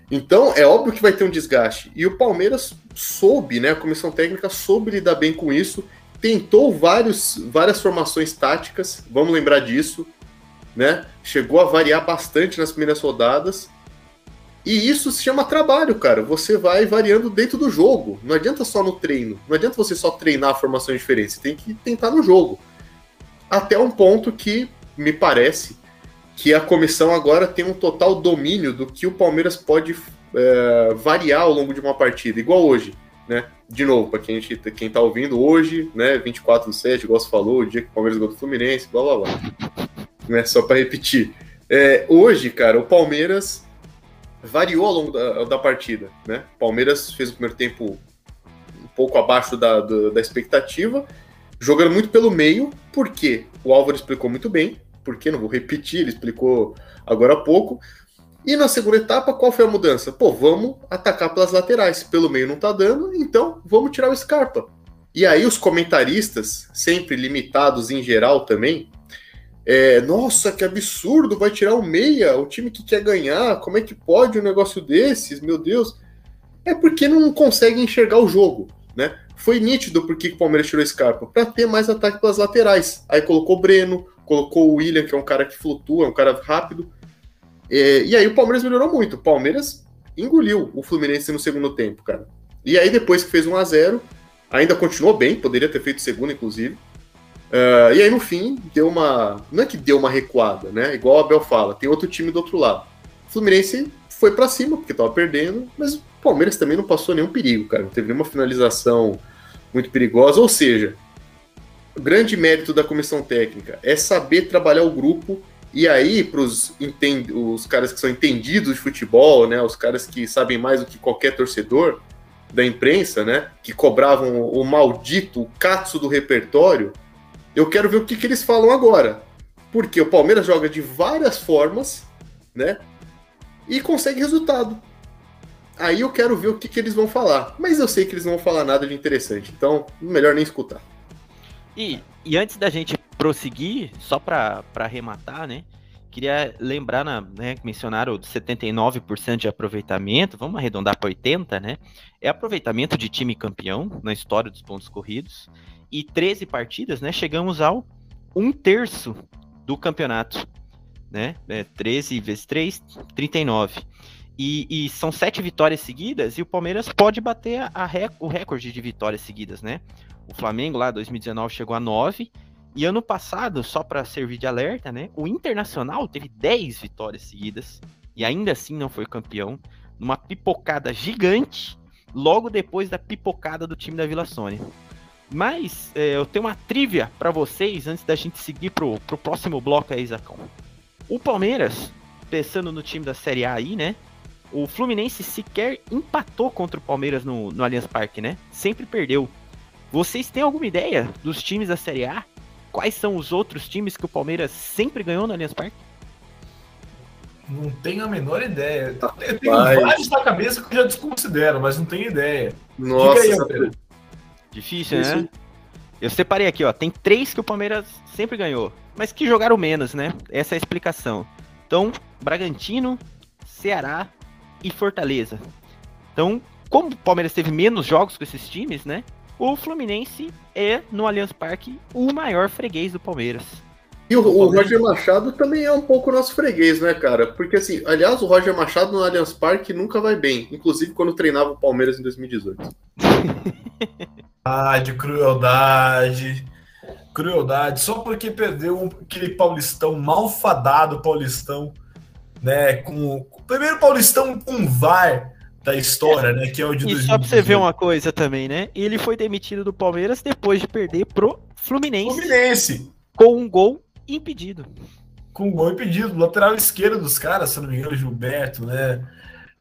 Então, é óbvio que vai ter um desgaste. E o Palmeiras soube, né? A comissão técnica soube lidar bem com isso. Tentou vários, várias formações táticas, vamos lembrar disso, né? Chegou a variar bastante nas primeiras rodadas e isso se chama trabalho, cara. Você vai variando dentro do jogo. Não adianta só no treino. Não adianta você só treinar formações diferentes. Você tem que tentar no jogo. Até um ponto que me parece que a comissão agora tem um total domínio do que o Palmeiras pode é, variar ao longo de uma partida, igual hoje, né? De novo, para quem, quem tá ouvindo, hoje, né? 24 do 7, igual você falou, o dia que o Palmeiras ganhou do Fluminense, blá blá blá. Né? Só para repetir. É, hoje, cara, o Palmeiras variou ao longo da, da partida. Né? Palmeiras fez o primeiro tempo um pouco abaixo da, da, da expectativa, jogando muito pelo meio, porque o Álvaro explicou muito bem, porque não vou repetir, ele explicou agora há pouco. E na segunda etapa, qual foi a mudança? Pô, vamos atacar pelas laterais. Pelo meio não tá dando, então vamos tirar o Scarpa. E aí os comentaristas, sempre limitados em geral também, é, nossa, que absurdo, vai tirar o meia, o time que quer ganhar, como é que pode um negócio desses, meu Deus? É porque não consegue enxergar o jogo, né? Foi nítido porque o Palmeiras tirou Scarpa, para ter mais ataque pelas laterais. Aí colocou o Breno, colocou o William, que é um cara que flutua, é um cara rápido. É, e aí o Palmeiras melhorou muito. O Palmeiras engoliu o Fluminense no segundo tempo, cara. E aí depois que fez 1 a 0 ainda continuou bem, poderia ter feito segundo, inclusive. Uh, e aí, no fim, deu uma. Não é que deu uma recuada, né? Igual o Abel fala, tem outro time do outro lado. O Fluminense foi para cima, porque tava perdendo, mas o Palmeiras também não passou nenhum perigo, cara. Não teve nenhuma finalização muito perigosa. Ou seja, o grande mérito da comissão técnica é saber trabalhar o grupo. E aí, para os caras que são entendidos de futebol, né? Os caras que sabem mais do que qualquer torcedor da imprensa, né? Que cobravam o maldito o catso do repertório eu quero ver o que, que eles falam agora. Porque o Palmeiras joga de várias formas, né? e consegue resultado. Aí eu quero ver o que, que eles vão falar. Mas eu sei que eles não vão falar nada de interessante, então melhor nem escutar.
E, e antes da gente prosseguir, só para arrematar, né? Queria lembrar, na, né, mencionaram o 79% de aproveitamento, vamos arredondar para 80%, né? É aproveitamento de time campeão na história dos pontos corridos. E 13 partidas, né? Chegamos ao um terço do campeonato, né? É 13 vezes 3, 39. E, e são sete vitórias seguidas e o Palmeiras pode bater a, a rec, o recorde de vitórias seguidas, né? O Flamengo lá 2019 chegou a 9 e ano passado, só para servir de alerta, né? O Internacional teve 10 vitórias seguidas e ainda assim não foi campeão, numa pipocada gigante, logo depois da pipocada do time da Vila Sônia. Mas é, eu tenho uma trivia para vocês antes da gente seguir pro, pro próximo bloco aí, Zacão. O Palmeiras, pensando no time da Série A aí, né? O Fluminense sequer empatou contra o Palmeiras no, no Allianz Parque, né? Sempre perdeu. Vocês têm alguma ideia dos times da Série A quais são os outros times que o Palmeiras sempre ganhou no Allianz Parque?
Não tenho a menor ideia. Eu tenho vários na cabeça que eu já desconsidero, mas não tenho ideia.
Nossa, aí,
difícil, né? Eu separei aqui, ó. Tem três que o Palmeiras sempre ganhou, mas que jogaram menos, né? Essa é a explicação. Então, Bragantino, Ceará e Fortaleza. Então, como o Palmeiras teve menos jogos com esses times, né? o Fluminense é, no Allianz Parque, o maior freguês do Palmeiras.
E o, o, Roger Machado também é um pouco nosso freguês, né, cara? Porque, assim, aliás, o Roger Machado no Allianz Parque nunca vai bem. Inclusive quando treinava o Palmeiras em 2018.
ah, de crueldade. Crueldade. Só porque perdeu aquele paulistão malfadado paulistão, né? Com o primeiro paulistão com VAR da história, né? Que é o de
E só pra você ver uma coisa também, né? Ele foi demitido do Palmeiras depois de perder pro Fluminense.
Fluminense.
Com um gol impedido.
Com um gol impedido. Lateral esquerdo dos caras, se não me engano, Gilberto, né?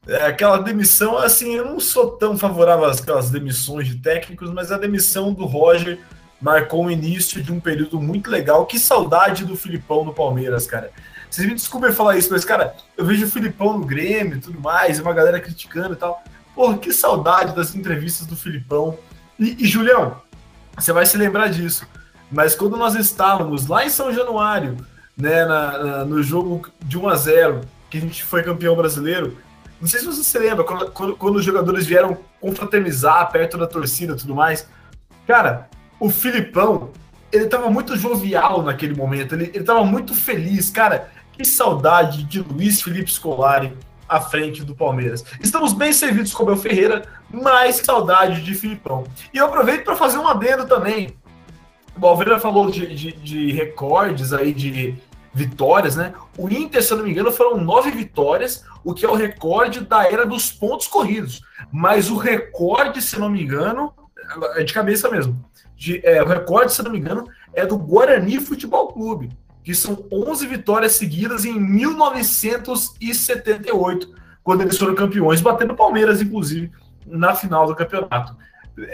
É, aquela demissão, assim, eu não sou tão favorável às aquelas demissões de técnicos, mas a demissão do Roger marcou o início de um período muito legal. Que saudade do Filipão no Palmeiras, cara. Vocês me desculpem falar isso, mas, cara, eu vejo o Filipão no Grêmio e tudo mais, uma galera criticando e tal. Porra, que saudade das entrevistas do Filipão. E, e Julião, você vai se lembrar disso. Mas quando nós estávamos lá em São Januário, né, na, na, no jogo de 1 a 0 que a gente foi campeão brasileiro, não sei se você se lembra, quando, quando, quando os jogadores vieram confraternizar perto da torcida e tudo mais. Cara, o Filipão, ele tava muito jovial naquele momento, ele, ele tava muito feliz, cara. Que saudade de Luiz Felipe Scolari à frente do Palmeiras. Estamos bem servidos com o Abel Ferreira, mas saudade de Filipão. E eu aproveito para fazer um adendo também. O Alveira falou de, de, de, recordes aí de vitórias, né? O Inter, se eu não me engano, foram nove vitórias, o que é o recorde da era dos pontos corridos. Mas o recorde, se eu não me engano, é de cabeça mesmo. De, é, o recorde, se eu não me engano, é do Guarani Futebol Clube que são 11 vitórias seguidas em 1978, quando eles foram campeões, batendo Palmeiras, inclusive, na final do campeonato.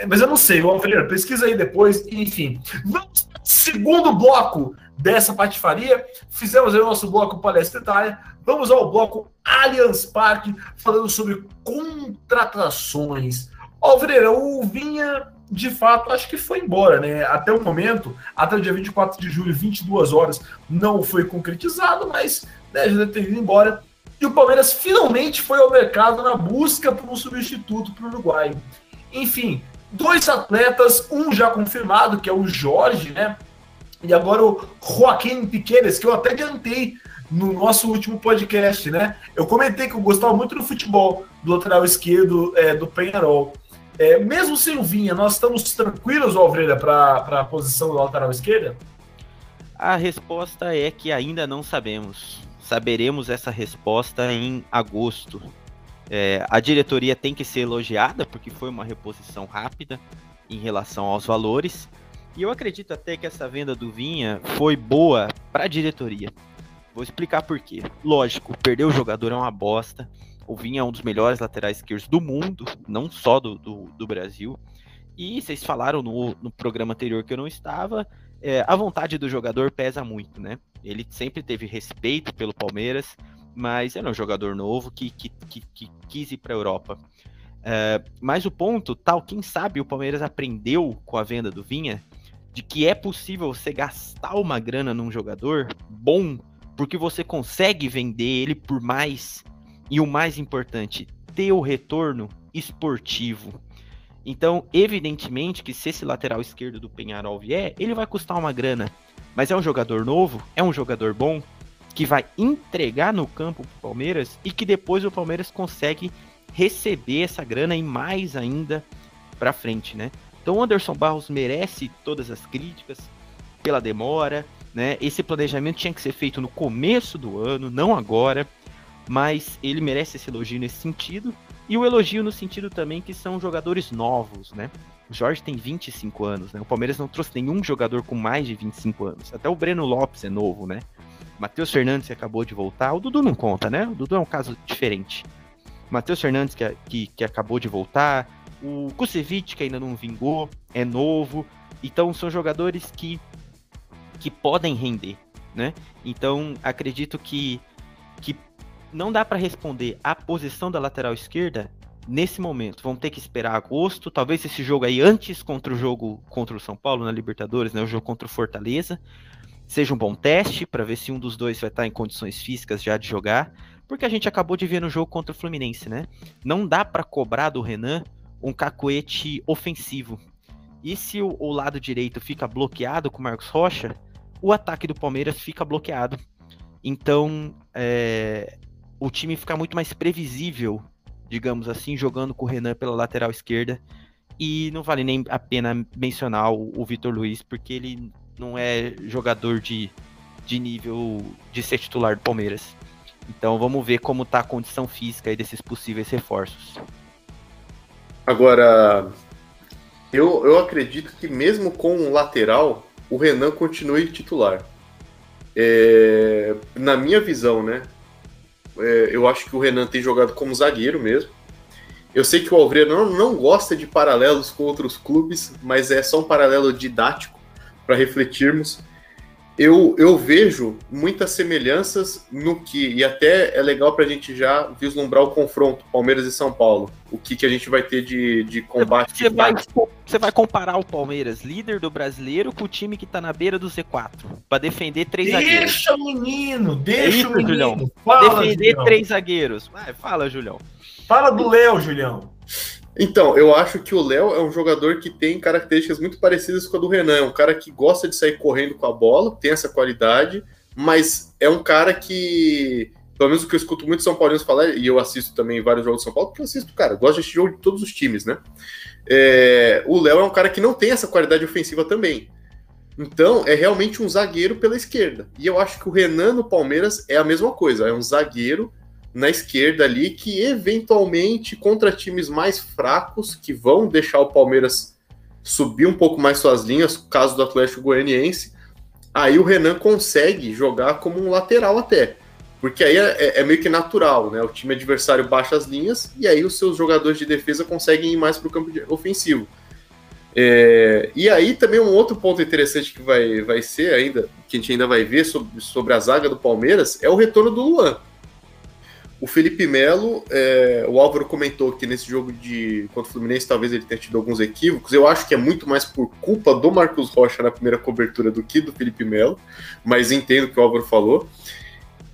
Mas eu não sei, Alfredo, pesquisa aí depois, enfim. Vamos segundo bloco dessa patifaria. Fizemos aí o nosso bloco Palestra Itália. Vamos ao bloco Allianz Parque, falando sobre contratações. Alfredo, o Vinha de fato, acho que foi embora, né? Até o momento, até o dia 24 de julho, 22 horas, não foi concretizado, mas né, já deve ter ido embora. E o Palmeiras finalmente foi ao mercado na busca por um substituto para o Uruguai. Enfim, dois atletas, um já confirmado, que é o Jorge, né? E agora o Joaquim Piqueires, que eu até adiantei no nosso último podcast, né? Eu comentei que eu gostava muito do futebol do lateral esquerdo é, do Penharol. É, mesmo sem o Vinha, nós estamos tranquilos, Alvreira, para a posição do lateral esquerda?
A resposta é que ainda não sabemos. Saberemos essa resposta em agosto. É, a diretoria tem que ser elogiada porque foi uma reposição rápida em relação aos valores. E eu acredito até que essa venda do Vinha foi boa para a diretoria. Vou explicar por quê. Lógico, perder o jogador é uma bosta o Vinha é um dos melhores laterais esquerdos do mundo, não só do, do, do Brasil. E vocês falaram no, no, programa anterior que eu não estava, é, a vontade do jogador pesa muito, né? Ele sempre teve respeito pelo Palmeiras, mas era um jogador novo que, que, que, que quis ir para a Europa. Uh, mas o ponto, tal, quem sabe o Palmeiras aprendeu com a venda do Vinha de que é possível você gastar uma grana num jogador bom, porque você consegue vender ele por mais e o mais importante, ter o retorno esportivo. Então, evidentemente que se esse lateral esquerdo do Penharol vier, ele vai custar uma grana. Mas é um jogador novo, é um jogador bom, que vai entregar no campo pro Palmeiras e que depois o Palmeiras consegue receber essa grana e mais ainda para frente, né? Então o Anderson Barros merece todas as críticas pela demora, né? Esse planejamento tinha que ser feito no começo do ano, não agora, mas ele merece esse elogio nesse sentido. E o elogio no sentido também que são jogadores novos, né? O Jorge tem 25 anos, né? O Palmeiras não trouxe nenhum jogador com mais de 25 anos. Até o Breno Lopes é novo, né? Matheus Fernandes que acabou de voltar. O Dudu não conta, né? O Dudu é um caso diferente. Matheus Fernandes que, que, que, acabou de voltar. O Kusevich que ainda não vingou, é novo. Então são jogadores que, que podem render, né? Então acredito que, que não dá para responder a posição da lateral esquerda nesse momento. Vamos ter que esperar agosto, talvez esse jogo aí antes contra o jogo contra o São Paulo na Libertadores, né, o jogo contra o Fortaleza, seja um bom teste para ver se um dos dois vai estar em condições físicas já de jogar, porque a gente acabou de ver no jogo contra o Fluminense, né? Não dá para cobrar do Renan um cacoete ofensivo. E se o, o lado direito fica bloqueado com o Marcos Rocha, o ataque do Palmeiras fica bloqueado. Então, é, o time fica muito mais previsível, digamos assim, jogando com o Renan pela lateral esquerda. E não vale nem a pena mencionar o, o Vitor Luiz, porque ele não é jogador de, de nível de ser titular do Palmeiras. Então vamos ver como está a condição física desses possíveis reforços.
Agora, eu, eu acredito que mesmo com um lateral, o Renan continue titular. É, na minha visão, né? É, eu acho que o Renan tem jogado como zagueiro mesmo. Eu sei que o Alvreiro não, não gosta de paralelos com outros clubes, mas é só um paralelo didático para refletirmos. Eu, eu vejo muitas semelhanças no que, e até é legal para a gente já vislumbrar o confronto Palmeiras e São Paulo. O que, que a gente vai ter de, de combate.
Você vai, você vai comparar o Palmeiras, líder do brasileiro, com o time que está na beira do Z4, para defender três
deixa
zagueiros.
Deixa o menino, deixa é isso, o menino.
Julião. Fala, defender Julião. três zagueiros. Vai, fala, Julião.
Fala do Léo, Julião.
Então, eu acho que o Léo é um jogador que tem características muito parecidas com a do Renan. É um cara que gosta de sair correndo com a bola, tem essa qualidade, mas é um cara que, pelo menos o que eu escuto muito São Paulinos falar, e eu assisto também vários jogos de São Paulo, porque eu assisto, cara, gosto de jogo de todos os times, né? É, o Léo é um cara que não tem essa qualidade ofensiva também. Então, é realmente um zagueiro pela esquerda. E eu acho que o Renan no Palmeiras é a mesma coisa, é um zagueiro na esquerda ali, que eventualmente contra times mais fracos, que vão deixar o Palmeiras subir um pouco mais suas linhas, caso do Atlético Goianiense, aí o Renan consegue jogar como um lateral até. Porque aí é, é, é, meio que natural, né? O time adversário baixa as linhas e aí os seus jogadores de defesa conseguem ir mais para o campo ofensivo. É, e aí também um outro ponto interessante que vai, vai ser ainda, que a gente ainda vai ver sobre, sobre a zaga do Palmeiras, é o retorno do Luan. O Felipe Melo, é, o Álvaro comentou que nesse jogo de contra o Fluminense talvez ele tenha tido alguns equívocos. Eu acho que é muito mais por culpa do Marcos Rocha na primeira cobertura do que do Felipe Melo, mas entendo o que o Álvaro falou.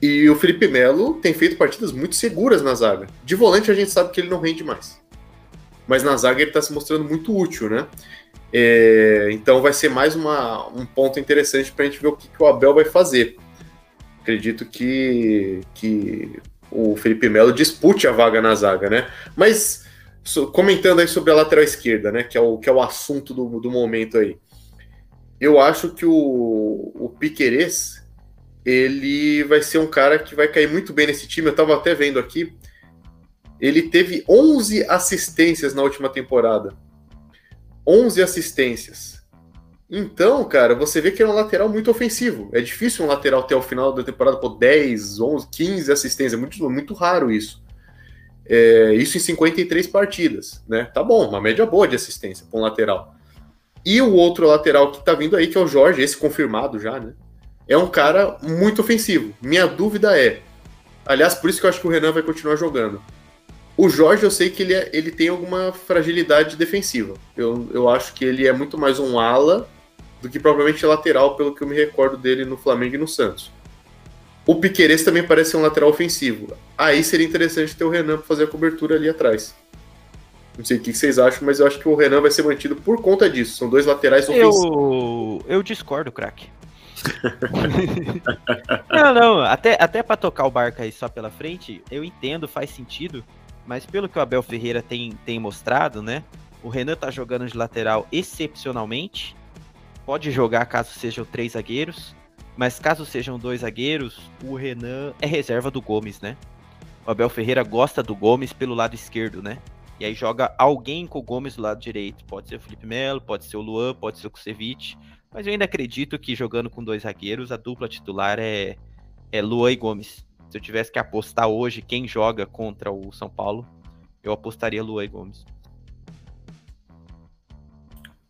E o Felipe Melo tem feito partidas muito seguras na zaga. De volante a gente sabe que ele não rende mais. Mas na zaga ele está se mostrando muito útil, né? É, então vai ser mais uma, um ponto interessante para a gente ver o que, que o Abel vai fazer. Acredito que, que o Felipe Melo dispute a vaga na zaga, né? Mas comentando aí sobre a lateral esquerda, né? Que é o, que é o assunto do, do momento aí. Eu acho que o, o Piquerez, ele vai ser um cara que vai cair muito bem nesse time. Eu tava até vendo aqui. Ele teve 11 assistências na última temporada. 11 assistências. Então, cara, você vê que é um lateral muito ofensivo. É difícil um lateral ter ao final da temporada por 10, 11, 15 assistências. É muito, muito raro isso. É, isso em 53 partidas, né? Tá bom, uma média boa de assistência para um lateral. E o outro lateral que tá vindo aí, que é o Jorge, esse confirmado já, né? É um cara muito ofensivo. Minha dúvida é: Aliás, por isso que eu acho que o Renan vai continuar jogando. O Jorge, eu sei que ele, é, ele tem alguma fragilidade defensiva. Eu, eu acho que ele é muito mais um ala do que propriamente lateral, pelo que eu me recordo dele no Flamengo e no Santos. O Piqueires também parece ser um lateral ofensivo. Aí seria interessante ter o Renan para fazer a cobertura ali atrás. Não sei o que vocês acham, mas eu acho que o Renan vai ser mantido por conta disso. São dois laterais ofensivos.
Eu, eu discordo, craque. não, não, até, até para tocar o barco aí só pela frente, eu entendo, faz sentido, mas pelo que o Abel Ferreira tem, tem mostrado, né? O Renan tá jogando de lateral excepcionalmente. Pode jogar caso sejam três zagueiros, mas caso sejam dois zagueiros, o Renan é reserva do Gomes, né? O Abel Ferreira gosta do Gomes pelo lado esquerdo, né? E aí joga alguém com o Gomes do lado direito. Pode ser o Felipe Melo, pode ser o Luan, pode ser o Kusevich. Mas eu ainda acredito que jogando com dois zagueiros, a dupla titular é, é Luan e Gomes. Se eu tivesse que apostar hoje quem joga contra o São Paulo, eu apostaria Luan e Gomes.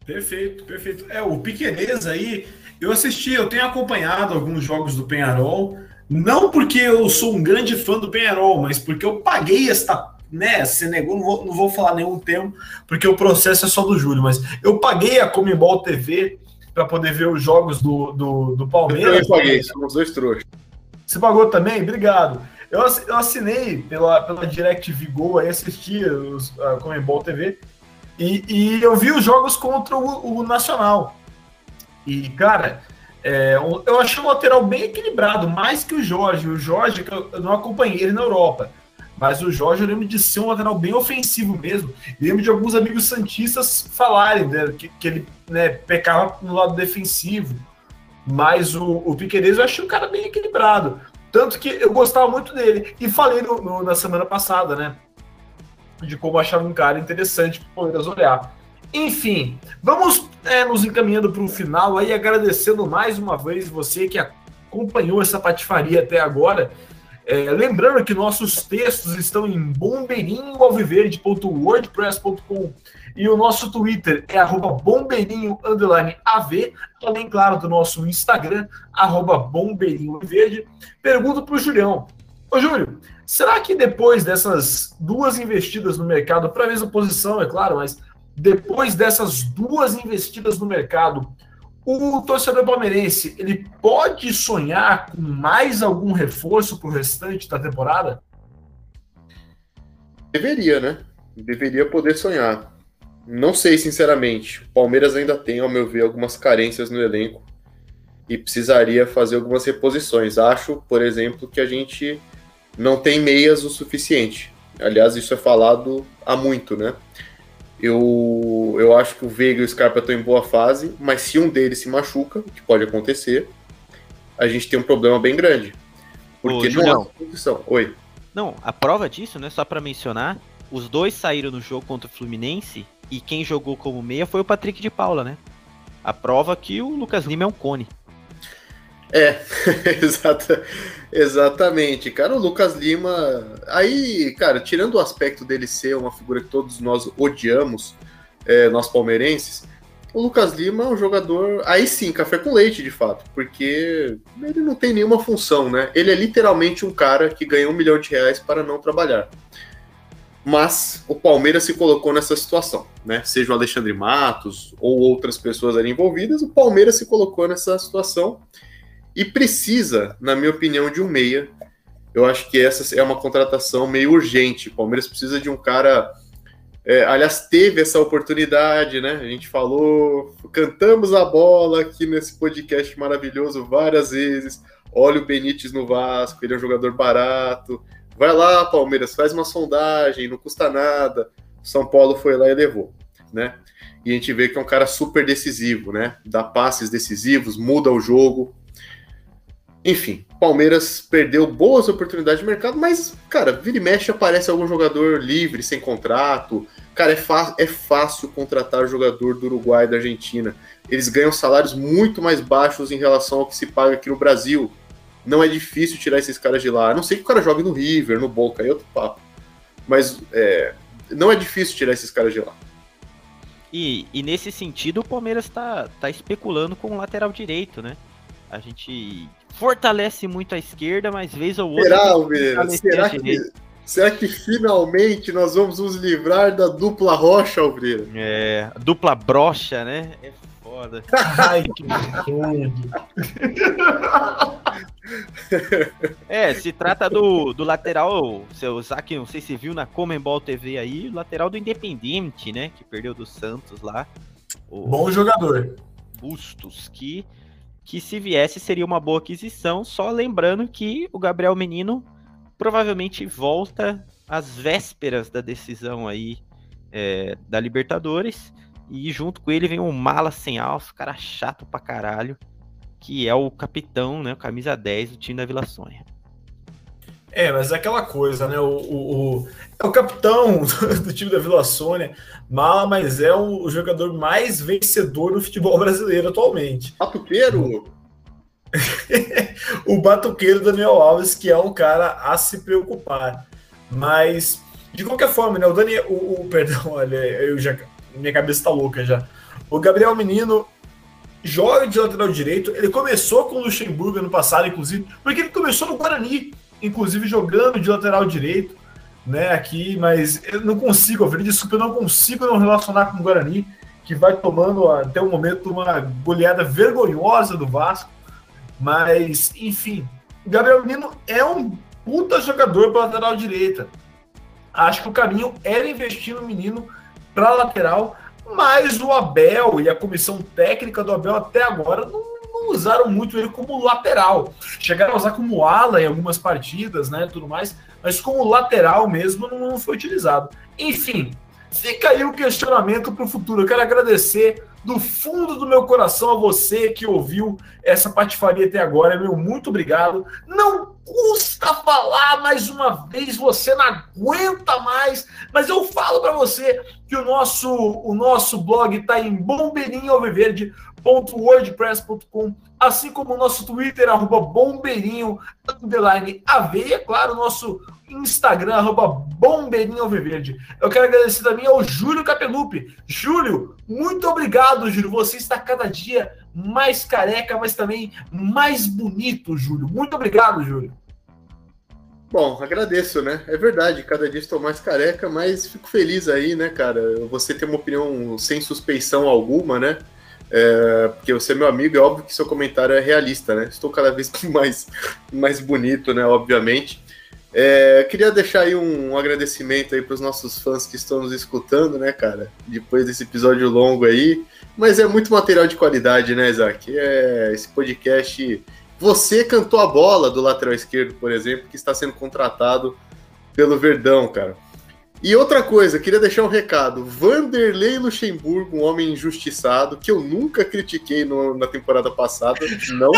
Perfeito, perfeito. É, o Piqueires aí, eu assisti, eu tenho acompanhado alguns jogos do Penharol, não porque eu sou um grande fã do Penharol, mas porque eu paguei esta, né, se negou, não vou, não vou falar nenhum termo, porque o processo é só do Júlio, mas eu paguei a Comebol TV para poder ver os jogos do, do, do Palmeiras.
Eu paguei, somos dois trouxas.
Você pagou também? Obrigado. Eu, eu assinei pela, pela DirecTV Go, aí assisti os, a Comembol TV, e, e, eu vi os jogos contra o, o Nacional. E, cara, é, eu achei o lateral bem equilibrado, mais que o Jorge. O Jorge, eu não acompanhei ele na Europa. Mas o Jorge, eu lembro de ser um lateral bem ofensivo mesmo. Eu lembro de alguns amigos santistas falarem né, que, que, ele né, pecava no lado defensivo. Mas o, o Piqueires eu achei um cara bem equilibrado. Tanto que eu gostava muito dele. E falei no, no, na semana passada, né? De como achava um cara interessante para o Palmeiras olhar. Enfim, vamos é, nos encaminhando para o final aí, agradecendo mais uma vez você que acompanhou essa patifaria até agora. É, lembrando que nossos textos estão em bombeirinhoalviverde.wordpress.com e o nosso Twitter é bombeirinho_av, além, claro, do nosso Instagram, bombeirinhoalviverde. Pergunto para o Julião. Ô, Júlio, será que depois dessas duas investidas no mercado, para a mesma posição, é claro, mas depois dessas duas investidas no mercado, o torcedor palmeirense, ele pode sonhar com mais algum reforço para o restante da temporada?
Deveria, né? Deveria poder sonhar. Não sei, sinceramente. O Palmeiras ainda tem, ao meu ver, algumas carências no elenco e precisaria fazer algumas reposições. Acho, por exemplo, que a gente não tem meias o suficiente. Aliás, isso é falado há muito, né? Eu, eu acho que o Veiga e o Scarpa estão em boa fase, mas se um deles se machuca, o que pode acontecer, a gente tem um problema bem grande. Porque Ô,
não
posição. Oi.
Não, a prova disso, né, só para mencionar, os dois saíram no jogo contra o Fluminense e quem jogou como meia foi o Patrick de Paula, né? A prova que o Lucas Lima é um cone.
É, exata, exatamente. Cara, o Lucas Lima. Aí, cara, tirando o aspecto dele ser uma figura que todos nós odiamos, é, nós palmeirenses, o Lucas Lima é um jogador. Aí sim, café com leite, de fato, porque ele não tem nenhuma função, né? Ele é literalmente um cara que ganha um milhão de reais para não trabalhar. Mas o Palmeiras se colocou nessa situação, né? Seja o Alexandre Matos ou outras pessoas ali envolvidas, o Palmeiras se colocou nessa situação e precisa, na minha opinião, de um meia. Eu acho que essa é uma contratação meio urgente. O Palmeiras precisa de um cara. É, aliás, teve essa oportunidade, né? A gente falou, cantamos a bola aqui nesse podcast maravilhoso várias vezes. Olha o Benítez no Vasco, ele é um jogador barato. Vai lá, Palmeiras, faz uma sondagem, não custa nada. São Paulo foi lá e levou, né? E a gente vê que é um cara super decisivo, né? Dá passes decisivos, muda o jogo. Enfim, Palmeiras perdeu boas oportunidades de mercado, mas, cara, vira e mexe aparece algum jogador livre, sem contrato. Cara, é, é fácil contratar jogador do Uruguai e da Argentina. Eles ganham salários muito mais baixos em relação ao que se paga aqui no Brasil. Não é difícil tirar esses caras de lá. A não sei que o cara jogue no River, no Boca, aí é outro papo. Mas é, não é difícil tirar esses caras de lá.
E, e nesse sentido, o Palmeiras está tá especulando com o lateral direito, né? A gente fortalece muito a esquerda, mas vez ou outra.
Será, Almeida? Será que, será que finalmente nós vamos nos livrar da dupla rocha, Almeida?
É, dupla brocha, né? É foda.
Ai, que.
É, se trata do, do lateral, seu Zac, não sei se viu na Comembol TV aí, lateral do Independente, né? Que perdeu do Santos lá.
O Bom jogador.
Bustos, que, que se viesse seria uma boa aquisição, só lembrando que o Gabriel Menino provavelmente volta às vésperas da decisão aí é, da Libertadores. E junto com ele vem um mala sem alça, cara chato pra caralho que é o capitão, né, camisa 10 do time da Vila Sônia.
É, mas é aquela coisa, né? O, o, o, é o capitão do time da Vila Sônia, mala, mas é o, jogador mais vencedor do futebol brasileiro atualmente.
Batuqueiro?
o batuqueiro Daniel Alves, que é um cara a se preocupar. Mas, de qualquer forma, né? O Daniel. O, o perdão, olha, eu já. Minha cabeça tá louca já. O Gabriel Menino joga de lateral direito. Ele começou com o Luxemburgo ano passado, inclusive, porque ele começou no Guarani, inclusive jogando de lateral direito, né? Aqui, mas eu não consigo, Alfredo, desculpa, eu não consigo não relacionar com o Guarani, que vai tomando até o momento uma goleada vergonhosa do Vasco. Mas, enfim, Gabriel Menino é um puta jogador para lateral direita. Acho que o caminho era investir no menino para lateral mas o Abel e a comissão técnica do Abel até agora não, usaram muito ele como lateral. Chegaram a usar como ala em algumas partidas, né, tudo mais, mas como lateral mesmo não foi utilizado. Enfim, fica aí o questionamento para o futuro. Eu quero agradecer do fundo do meu coração a você que ouviu essa patifaria até agora, meu muito obrigado. Não custa falar mais uma vez, você não aguenta mais, mas eu falo para você que o nosso o nosso blog está em bombeirinhoalviverde.wordpress.com, assim como o nosso Twitter arroba bombeirinho underline aveia, claro, o nosso Instagram arroba bombeirinho alviverde. Eu quero agradecer também ao Júlio Capelupi. Júlio, muito obrigado, Júlio. Você está cada dia mais careca, mas também mais bonito, Júlio. Muito obrigado, Júlio.
Bom, agradeço, né? É verdade, cada dia estou mais careca, mas fico feliz aí, né, cara? Você tem uma opinião sem suspeição alguma, né? É, porque você é meu amigo, é óbvio que seu comentário é realista, né? Estou cada vez mais, mais bonito, né? Obviamente. É, queria deixar aí um, um agradecimento aí para os nossos fãs que estão nos escutando, né, cara? Depois desse episódio longo aí. Mas é muito material de qualidade, né, Isaac? É, esse podcast. Você cantou a bola do lateral esquerdo, por exemplo, que está sendo contratado pelo Verdão, cara. E outra coisa, queria deixar um recado. Vanderlei Luxemburgo, um homem injustiçado, que eu nunca critiquei no, na temporada passada, não.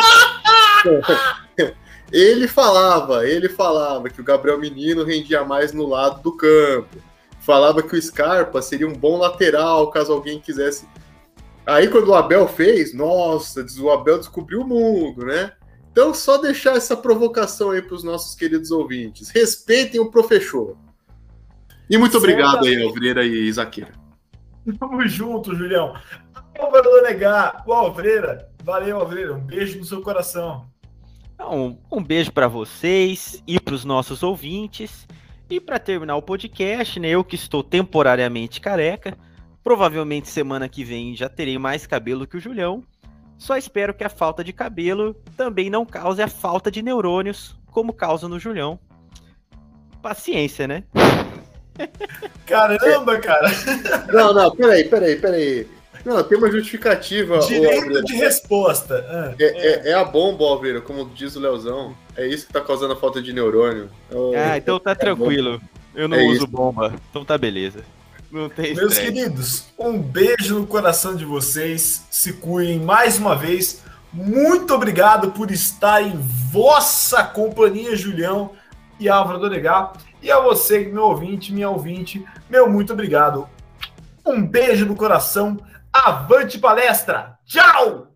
ele falava, ele falava que o Gabriel Menino rendia mais no lado do campo. Falava que o Scarpa seria um bom lateral caso alguém quisesse Aí quando o Abel fez, nossa, o Abel descobriu o mundo, né? Então só deixar essa provocação aí para os nossos queridos ouvintes. Respeitem o professor. E muito obrigado aí, Alvreira e Isaqueira.
Tamo junto, Julião. Vou negar. O Alvreira. Valeu, Alvreira. Um beijo no seu coração.
Um, um beijo para vocês e para os nossos ouvintes. E para terminar o podcast, né, eu que estou temporariamente careca, Provavelmente semana que vem já terei mais cabelo que o Julião. Só espero que a falta de cabelo também não cause a falta de neurônios, como causa no Julião. Paciência, né?
Caramba, cara!
Não, não, peraí, peraí, peraí. Não, tem uma justificativa.
Direito de resposta.
Ah, é, é. É, é, a bomba, Alveira, como diz o Leozão. É isso que tá causando a falta de neurônio.
ah, então tá tranquilo. Eu não é uso isso. bomba. Então tá beleza.
Não tem Meus queridos, um beijo no coração de vocês. Se cuidem mais uma vez. Muito obrigado por estar em vossa companhia, Julião e Álvaro Donegal. E a você, meu ouvinte, minha ouvinte, meu muito obrigado. Um beijo no coração. Avante palestra! Tchau!